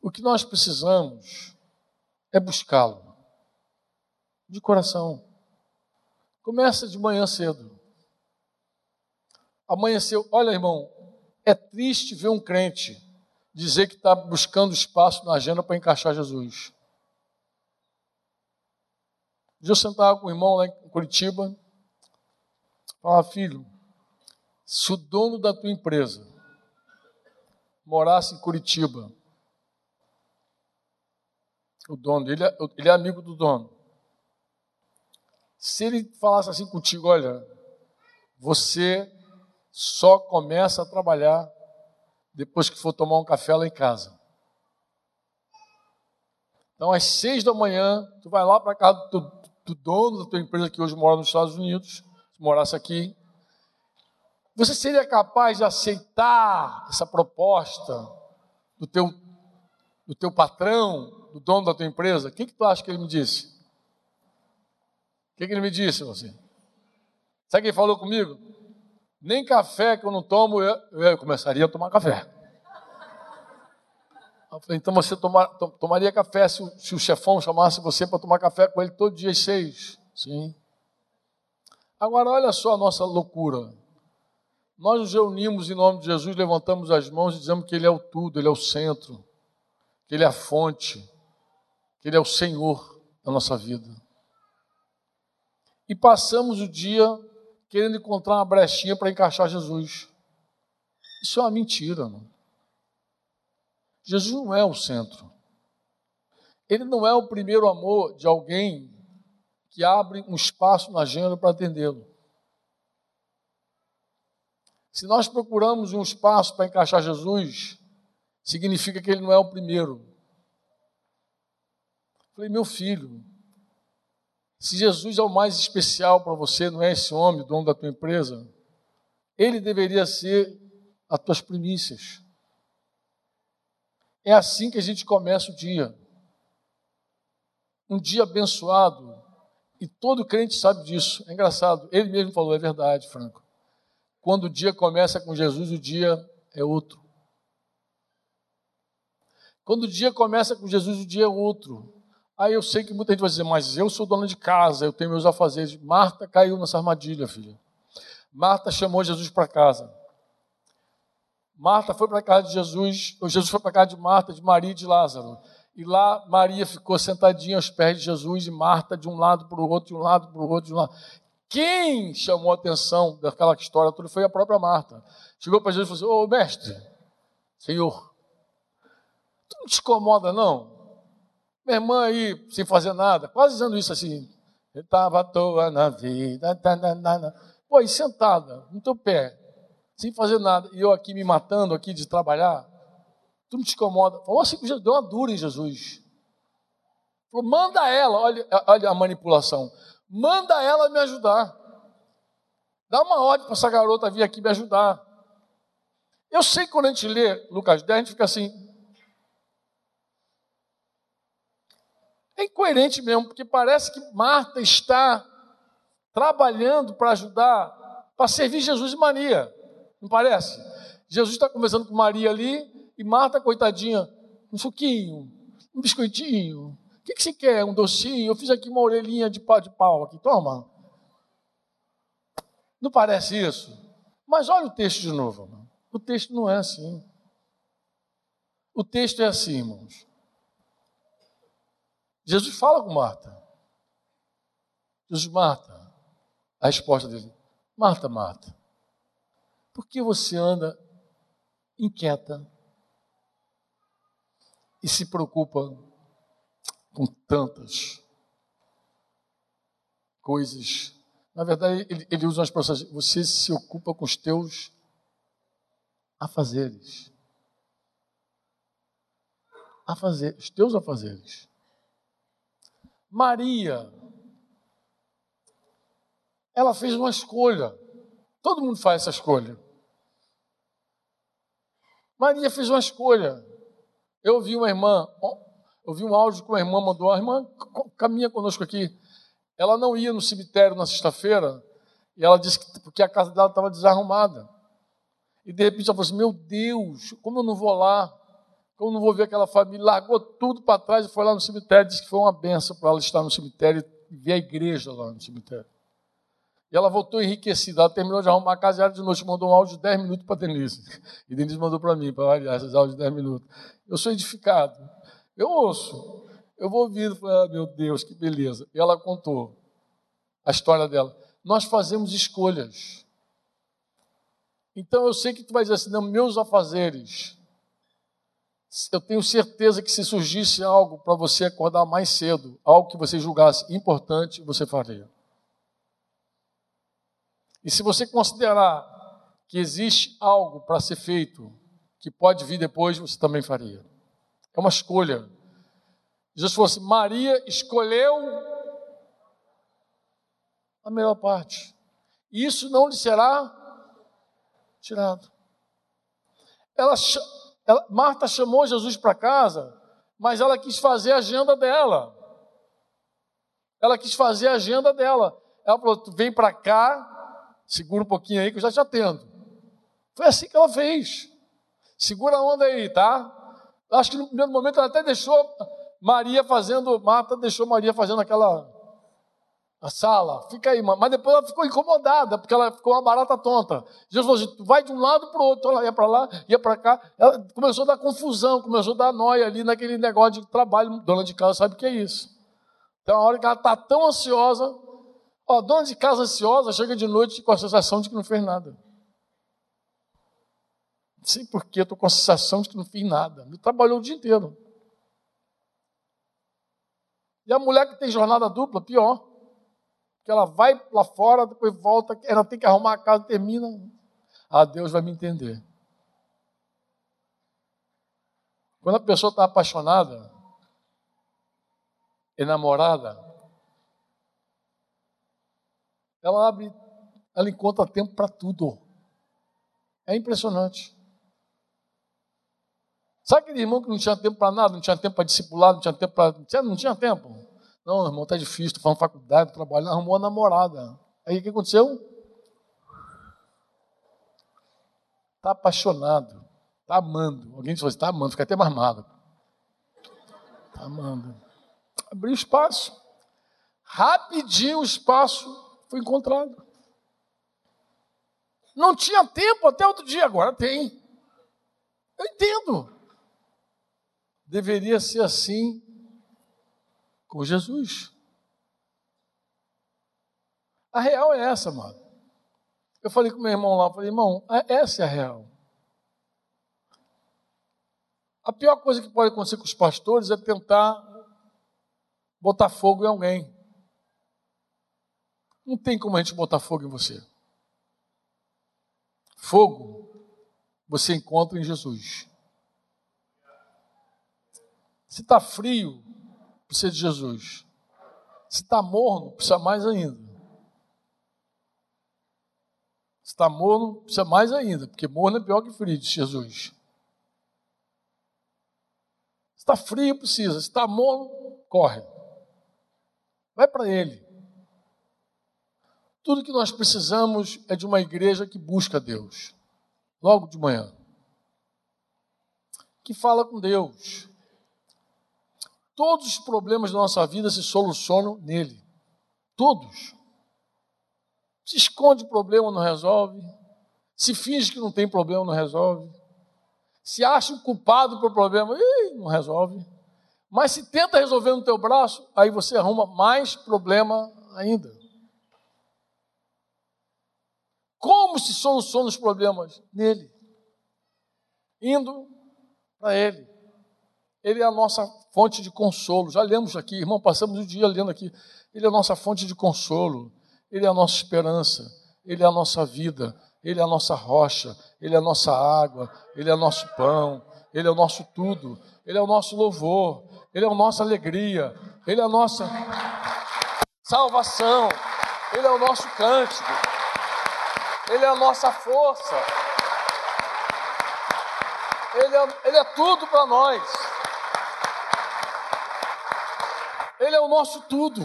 O que nós precisamos é buscá-lo. De coração. Começa de manhã cedo. Amanheceu. Olha, irmão, é triste ver um crente dizer que está buscando espaço na agenda para encaixar Jesus. Um dia eu sentava com o irmão lá em Curitiba, falava, filho, se o dono da tua empresa morasse em Curitiba, o dono, ele é, ele é amigo do dono. Se ele falasse assim contigo, olha, você só começa a trabalhar depois que for tomar um café lá em casa. Então, às seis da manhã, tu vai lá para casa do, do, dono da tua empresa que hoje mora nos Estados Unidos, se morasse aqui. Você seria capaz de aceitar essa proposta do teu, do teu patrão, do dono da tua empresa, o que, que tu acha que ele me disse? O que, que ele me disse, você? Sabe quem falou comigo? Nem café que eu não tomo, eu, eu começaria a tomar café. Falei, então você tomar, tomaria café se o, se o chefão chamasse você para tomar café com ele todo dia às seis? Sim. Agora, olha só a nossa loucura. Nós nos reunimos em nome de Jesus, levantamos as mãos e dizemos que Ele é o tudo, Ele é o centro, que Ele é a fonte, ele é o Senhor da nossa vida. E passamos o dia querendo encontrar uma brechinha para encaixar Jesus. Isso é uma mentira, mano. Jesus não é o centro. Ele não é o primeiro amor de alguém que abre um espaço na agenda para atendê-lo. Se nós procuramos um espaço para encaixar Jesus, significa que ele não é o primeiro. Falei, meu filho, se Jesus é o mais especial para você, não é esse homem, dono da tua empresa, ele deveria ser as tuas primícias. É assim que a gente começa o dia. Um dia abençoado, e todo crente sabe disso. É engraçado, ele mesmo falou, é verdade, Franco. Quando o dia começa com Jesus, o dia é outro. Quando o dia começa com Jesus, o dia é outro. Aí eu sei que muita gente vai dizer, mas eu sou dona de casa, eu tenho meus afazeres. Marta caiu nessa armadilha, filha. Marta chamou Jesus para casa. Marta foi para casa de Jesus, ou Jesus foi para casa de Marta, de Maria e de Lázaro. E lá Maria ficou sentadinha aos pés de Jesus e Marta de um lado para o outro, de um lado para o outro, de um lado. Quem chamou a atenção daquela história toda foi a própria Marta. Chegou para Jesus e falou assim: Ô mestre, Senhor, tu não te incomoda não? Minha irmã aí, sem fazer nada, quase dizendo isso assim. Eu estava à toa na vida. Tá, tá, tá, Pô, aí sentada, no teu pé, sem fazer nada, e eu aqui me matando aqui de trabalhar. Tu não te incomoda. Falou assim, deu uma dura em Jesus. Falou, manda ela, olha, olha a manipulação. Manda ela me ajudar. Dá uma ordem para essa garota vir aqui me ajudar. Eu sei que quando a gente lê Lucas 10, a gente fica assim. É incoerente mesmo, porque parece que Marta está trabalhando para ajudar, para servir Jesus e Maria. Não parece? Jesus está conversando com Maria ali e Marta, coitadinha, um suquinho, um biscoitinho, que, que você quer? Um docinho? Eu fiz aqui uma orelhinha de pau, de pau aqui, toma. Não parece isso? Mas olha o texto de novo. O texto não é assim. O texto é assim, irmãos. Jesus fala com Marta. Jesus, Marta, a resposta dele: Marta, Marta, por que você anda inquieta e se preocupa com tantas coisas. Na verdade, ele, ele usa uma expressão assim, você se ocupa com os teus afazeres. Afazeres, os teus afazeres. Maria, ela fez uma escolha. Todo mundo faz essa escolha. Maria fez uma escolha. Eu ouvi uma irmã eu vi um áudio que uma irmã mandou, a irmã caminha conosco aqui. Ela não ia no cemitério na sexta-feira, e ela disse que porque a casa dela estava desarrumada. E de repente ela falou assim: Meu Deus, como eu não vou lá? Como não vou ver aquela família? Largou tudo para trás e foi lá no cemitério. Disse que foi uma benção para ela estar no cemitério e ver a igreja lá no cemitério. E ela voltou enriquecida. Ela terminou de arrumar a casa e era de noite. Mandou um áudio de 10 minutos para Denise. E Denise mandou para mim, para variar esses áudios de 10 minutos. Eu sou edificado. Eu ouço. Eu vou ouvindo, falei, ah, meu Deus, que beleza. E ela contou a história dela. Nós fazemos escolhas. Então eu sei que tu vai dizer assim, não, meus afazeres. Eu tenho certeza que se surgisse algo para você acordar mais cedo, algo que você julgasse importante, você faria. E se você considerar que existe algo para ser feito que pode vir depois, você também faria. É uma escolha. Jesus falou assim: Maria escolheu a melhor parte. Isso não lhe será tirado. Ela, ela, Marta chamou Jesus para casa, mas ela quis fazer a agenda dela. Ela quis fazer a agenda dela. Ela falou: vem para cá, segura um pouquinho aí que eu já te atendo. Foi assim que ela fez. Segura a onda aí, tá? Acho que no primeiro momento ela até deixou Maria fazendo, Marta deixou Maria fazendo aquela a sala, fica aí, mas depois ela ficou incomodada, porque ela ficou uma barata tonta. Jesus falou assim: vai de um lado para o outro, ela ia para lá, ia para cá. Ela começou a dar confusão, começou a dar noia ali naquele negócio de trabalho, dona de casa sabe o que é isso. Então, a hora que ela está tão ansiosa, Ó, dona de casa ansiosa chega de noite com a sensação de que não fez nada. Não sei porquê, estou com a sensação de que não fiz nada. Me trabalhou o dia inteiro. E a mulher que tem jornada dupla, pior. Porque ela vai lá fora, depois volta, ela tem que arrumar a casa, termina. Ah, Deus vai me entender. Quando a pessoa está apaixonada, enamorada, ela abre, ela encontra tempo para tudo. É impressionante. Sabe aquele irmão que não tinha tempo para nada, não tinha tempo para discipular, não tinha tempo para. Não tinha tempo. Não, irmão, está difícil, estou falando faculdade, trabalhando, arrumou a namorada. Aí o que aconteceu? Está apaixonado, está amando. Alguém falou assim, está amando, fica até mais magro. Está amando. Abriu espaço. Rapidinho o espaço foi encontrado. Não tinha tempo até outro dia, agora tem. Eu entendo. Deveria ser assim com Jesus. A real é essa, mano. Eu falei com meu irmão lá, falei, irmão, essa é a real. A pior coisa que pode acontecer com os pastores é tentar botar fogo em alguém. Não tem como a gente botar fogo em você. Fogo você encontra em Jesus. Se está frio, precisa de Jesus. Se está morno, precisa mais ainda. Se está morno, precisa mais ainda, porque morno é pior que frio, diz Jesus. Se está frio, precisa. Se está morno, corre. Vai para Ele. Tudo que nós precisamos é de uma igreja que busca Deus. Logo de manhã. Que fala com Deus Todos os problemas da nossa vida se solucionam nele. Todos. Se esconde o problema, não resolve. Se finge que não tem problema, não resolve. Se acha o culpado pelo problema, ih, não resolve. Mas se tenta resolver no teu braço, aí você arruma mais problema ainda. Como se soluciona os problemas? Nele. Indo para ele. Ele é a nossa fonte de consolo. Já lemos aqui, irmão, passamos o dia lendo aqui. Ele é a nossa fonte de consolo. Ele é a nossa esperança. Ele é a nossa vida. Ele é a nossa rocha. Ele é a nossa água. Ele é o nosso pão. Ele é o nosso tudo. Ele é o nosso louvor. Ele é a nossa alegria. Ele é a nossa salvação. Ele é o nosso cântico. Ele é a nossa força. Ele é, ele é tudo para nós. Ele é o nosso tudo.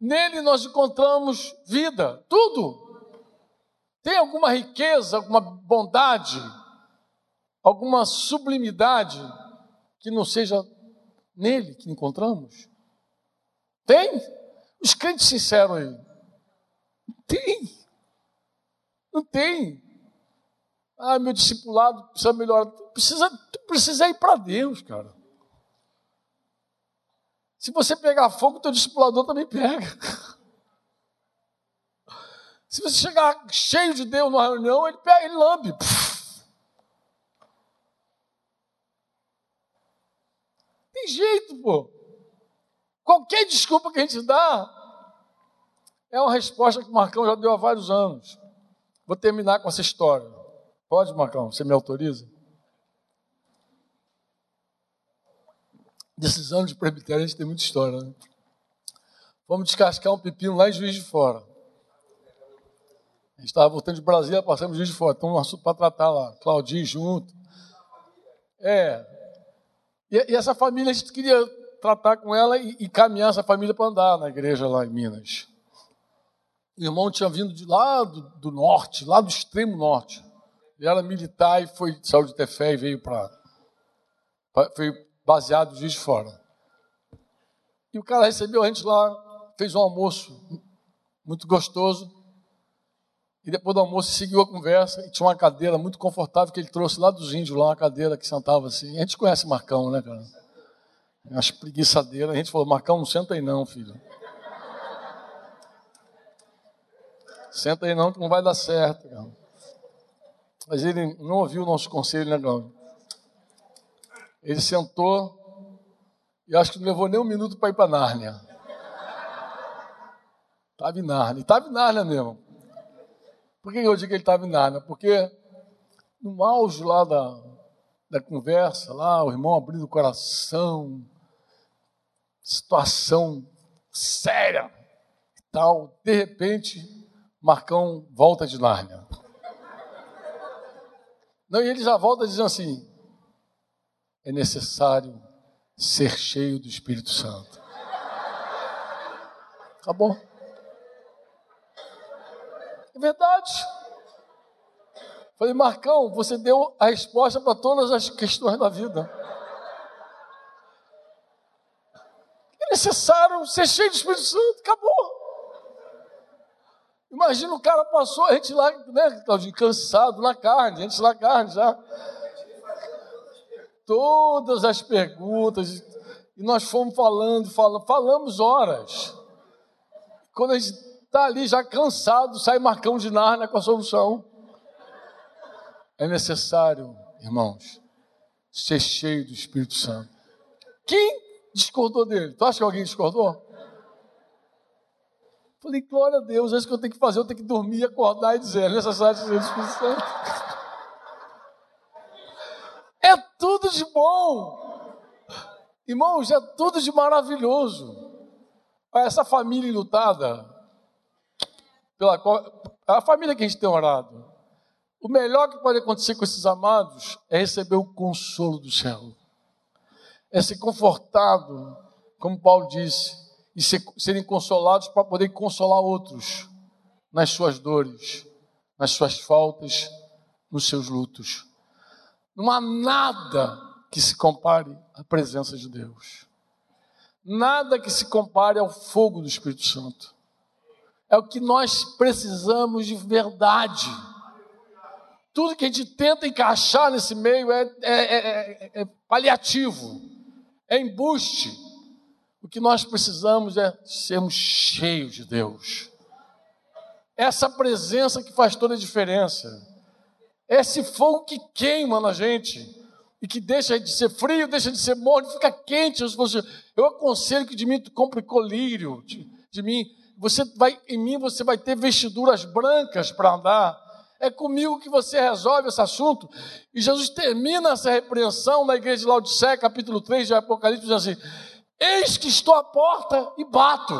Nele nós encontramos vida, tudo. Tem alguma riqueza, alguma bondade, alguma sublimidade que não seja nele que encontramos? Tem? Os crentes sinceros aí. Tem. Não tem. Ah, meu discipulado precisa melhorar. Precisa, precisa ir para Deus, cara. Se você pegar fogo, teu discipulador também pega. Se você chegar cheio de Deus numa reunião, ele pega, ele lambe. Tem jeito, pô. Qualquer desculpa que a gente dá é uma resposta que o Marcão já deu há vários anos. Vou terminar com essa história. Pode, Marcão? Você me autoriza? Desses anos de presbitério, a gente tem muita história. Né? Fomos descascar um pepino lá em Juiz de Fora. A gente estava voltando de Brasília, passamos Juiz de Fora. Então, um assunto para tratar lá. Claudinho junto. É. E, e, essa família, a gente queria tratar com ela e, e caminhar essa família para andar na igreja lá em Minas. O irmão tinha vindo de lá do, do norte, lá do extremo norte. Ele era militar e foi de saúde ter fé e veio para baseado no juiz de fora. E o cara recebeu a gente lá, fez um almoço muito gostoso. E depois do almoço seguiu a conversa e tinha uma cadeira muito confortável que ele trouxe lá dos índios, lá uma cadeira que sentava assim. A gente conhece Marcão, né, cara? É As preguiçadeiras. A gente falou, Marcão, não senta aí não, filho. Senta aí não, que não vai dar certo, cara. Mas ele não ouviu o nosso conselho, né, cara? Ele sentou e acho que não levou nem um minuto para ir para Nárnia. Estava em Nárnia. Estava em Nárnia mesmo. Por que eu digo que ele estava em Nárnia? Porque no auge lá da, da conversa, lá, o irmão abrindo o coração, situação séria e tal, de repente, Marcão volta de Nárnia. Não, e ele já volta dizendo assim: é necessário ser cheio do Espírito Santo. Acabou. É verdade. Falei, Marcão, você deu a resposta para todas as questões da vida. É necessário ser cheio do Espírito Santo, acabou. Imagina o cara passou, a gente lá, né, cansado na carne, a gente lá carne já. Todas as perguntas, e nós fomos falando, falando, falamos horas. Quando a gente está ali já cansado, sai Marcão de Nárnia com a solução. É necessário, irmãos, ser cheio do Espírito Santo. Quem discordou dele? Tu acha que alguém discordou? Falei, glória a Deus, é isso que eu tenho que fazer, eu tenho que dormir, acordar e dizer, é necessário ser Espírito Santo. É tudo de bom. Irmãos, é tudo de maravilhoso. Essa família lutada, pela qual, a família que a gente tem orado, o melhor que pode acontecer com esses amados é receber o consolo do céu. É ser confortado, como Paulo disse, e ser, serem consolados para poder consolar outros nas suas dores, nas suas faltas, nos seus lutos. Não há nada que se compare à presença de Deus. Nada que se compare ao fogo do Espírito Santo. É o que nós precisamos de verdade. Tudo que a gente tenta encaixar nesse meio é, é, é, é paliativo, é embuste. O que nós precisamos é sermos cheios de Deus. Essa presença que faz toda a diferença. Esse fogo que queima na gente e que deixa de ser frio, deixa de ser morno, fica quente. Eu aconselho que de mim tu compre colírio, de, de mim você vai em mim você vai ter vestiduras brancas para andar. É comigo que você resolve esse assunto. E Jesus termina essa repreensão na igreja de Laodiceia, capítulo 3 de Apocalipse, diz assim: Eis que estou à porta e bato.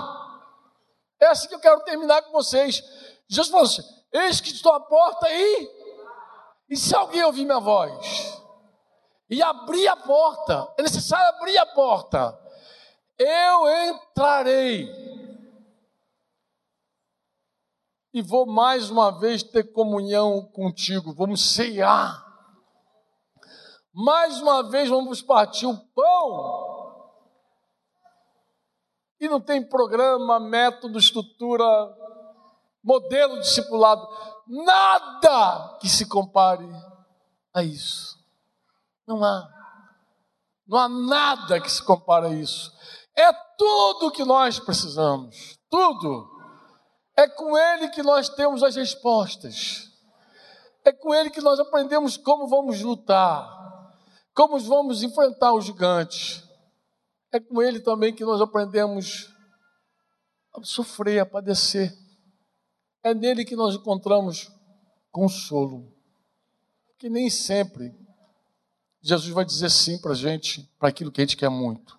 É assim que eu quero terminar com vocês. Jesus falou assim: Eis que estou à porta e. E se alguém ouvir minha voz e abrir a porta, é necessário abrir a porta, eu entrarei e vou mais uma vez ter comunhão contigo, vamos ceiar. Mais uma vez vamos partir o pão. E não tem programa, método, estrutura, modelo discipulado, nada que se compare a isso. Não há. Não há nada que se compare a isso. É tudo que nós precisamos. Tudo. É com Ele que nós temos as respostas. É com Ele que nós aprendemos como vamos lutar, como vamos enfrentar os gigantes. É com Ele também que nós aprendemos a sofrer, a padecer. É nele que nós encontramos consolo. Que nem sempre Jesus vai dizer sim para a gente, para aquilo que a gente quer muito.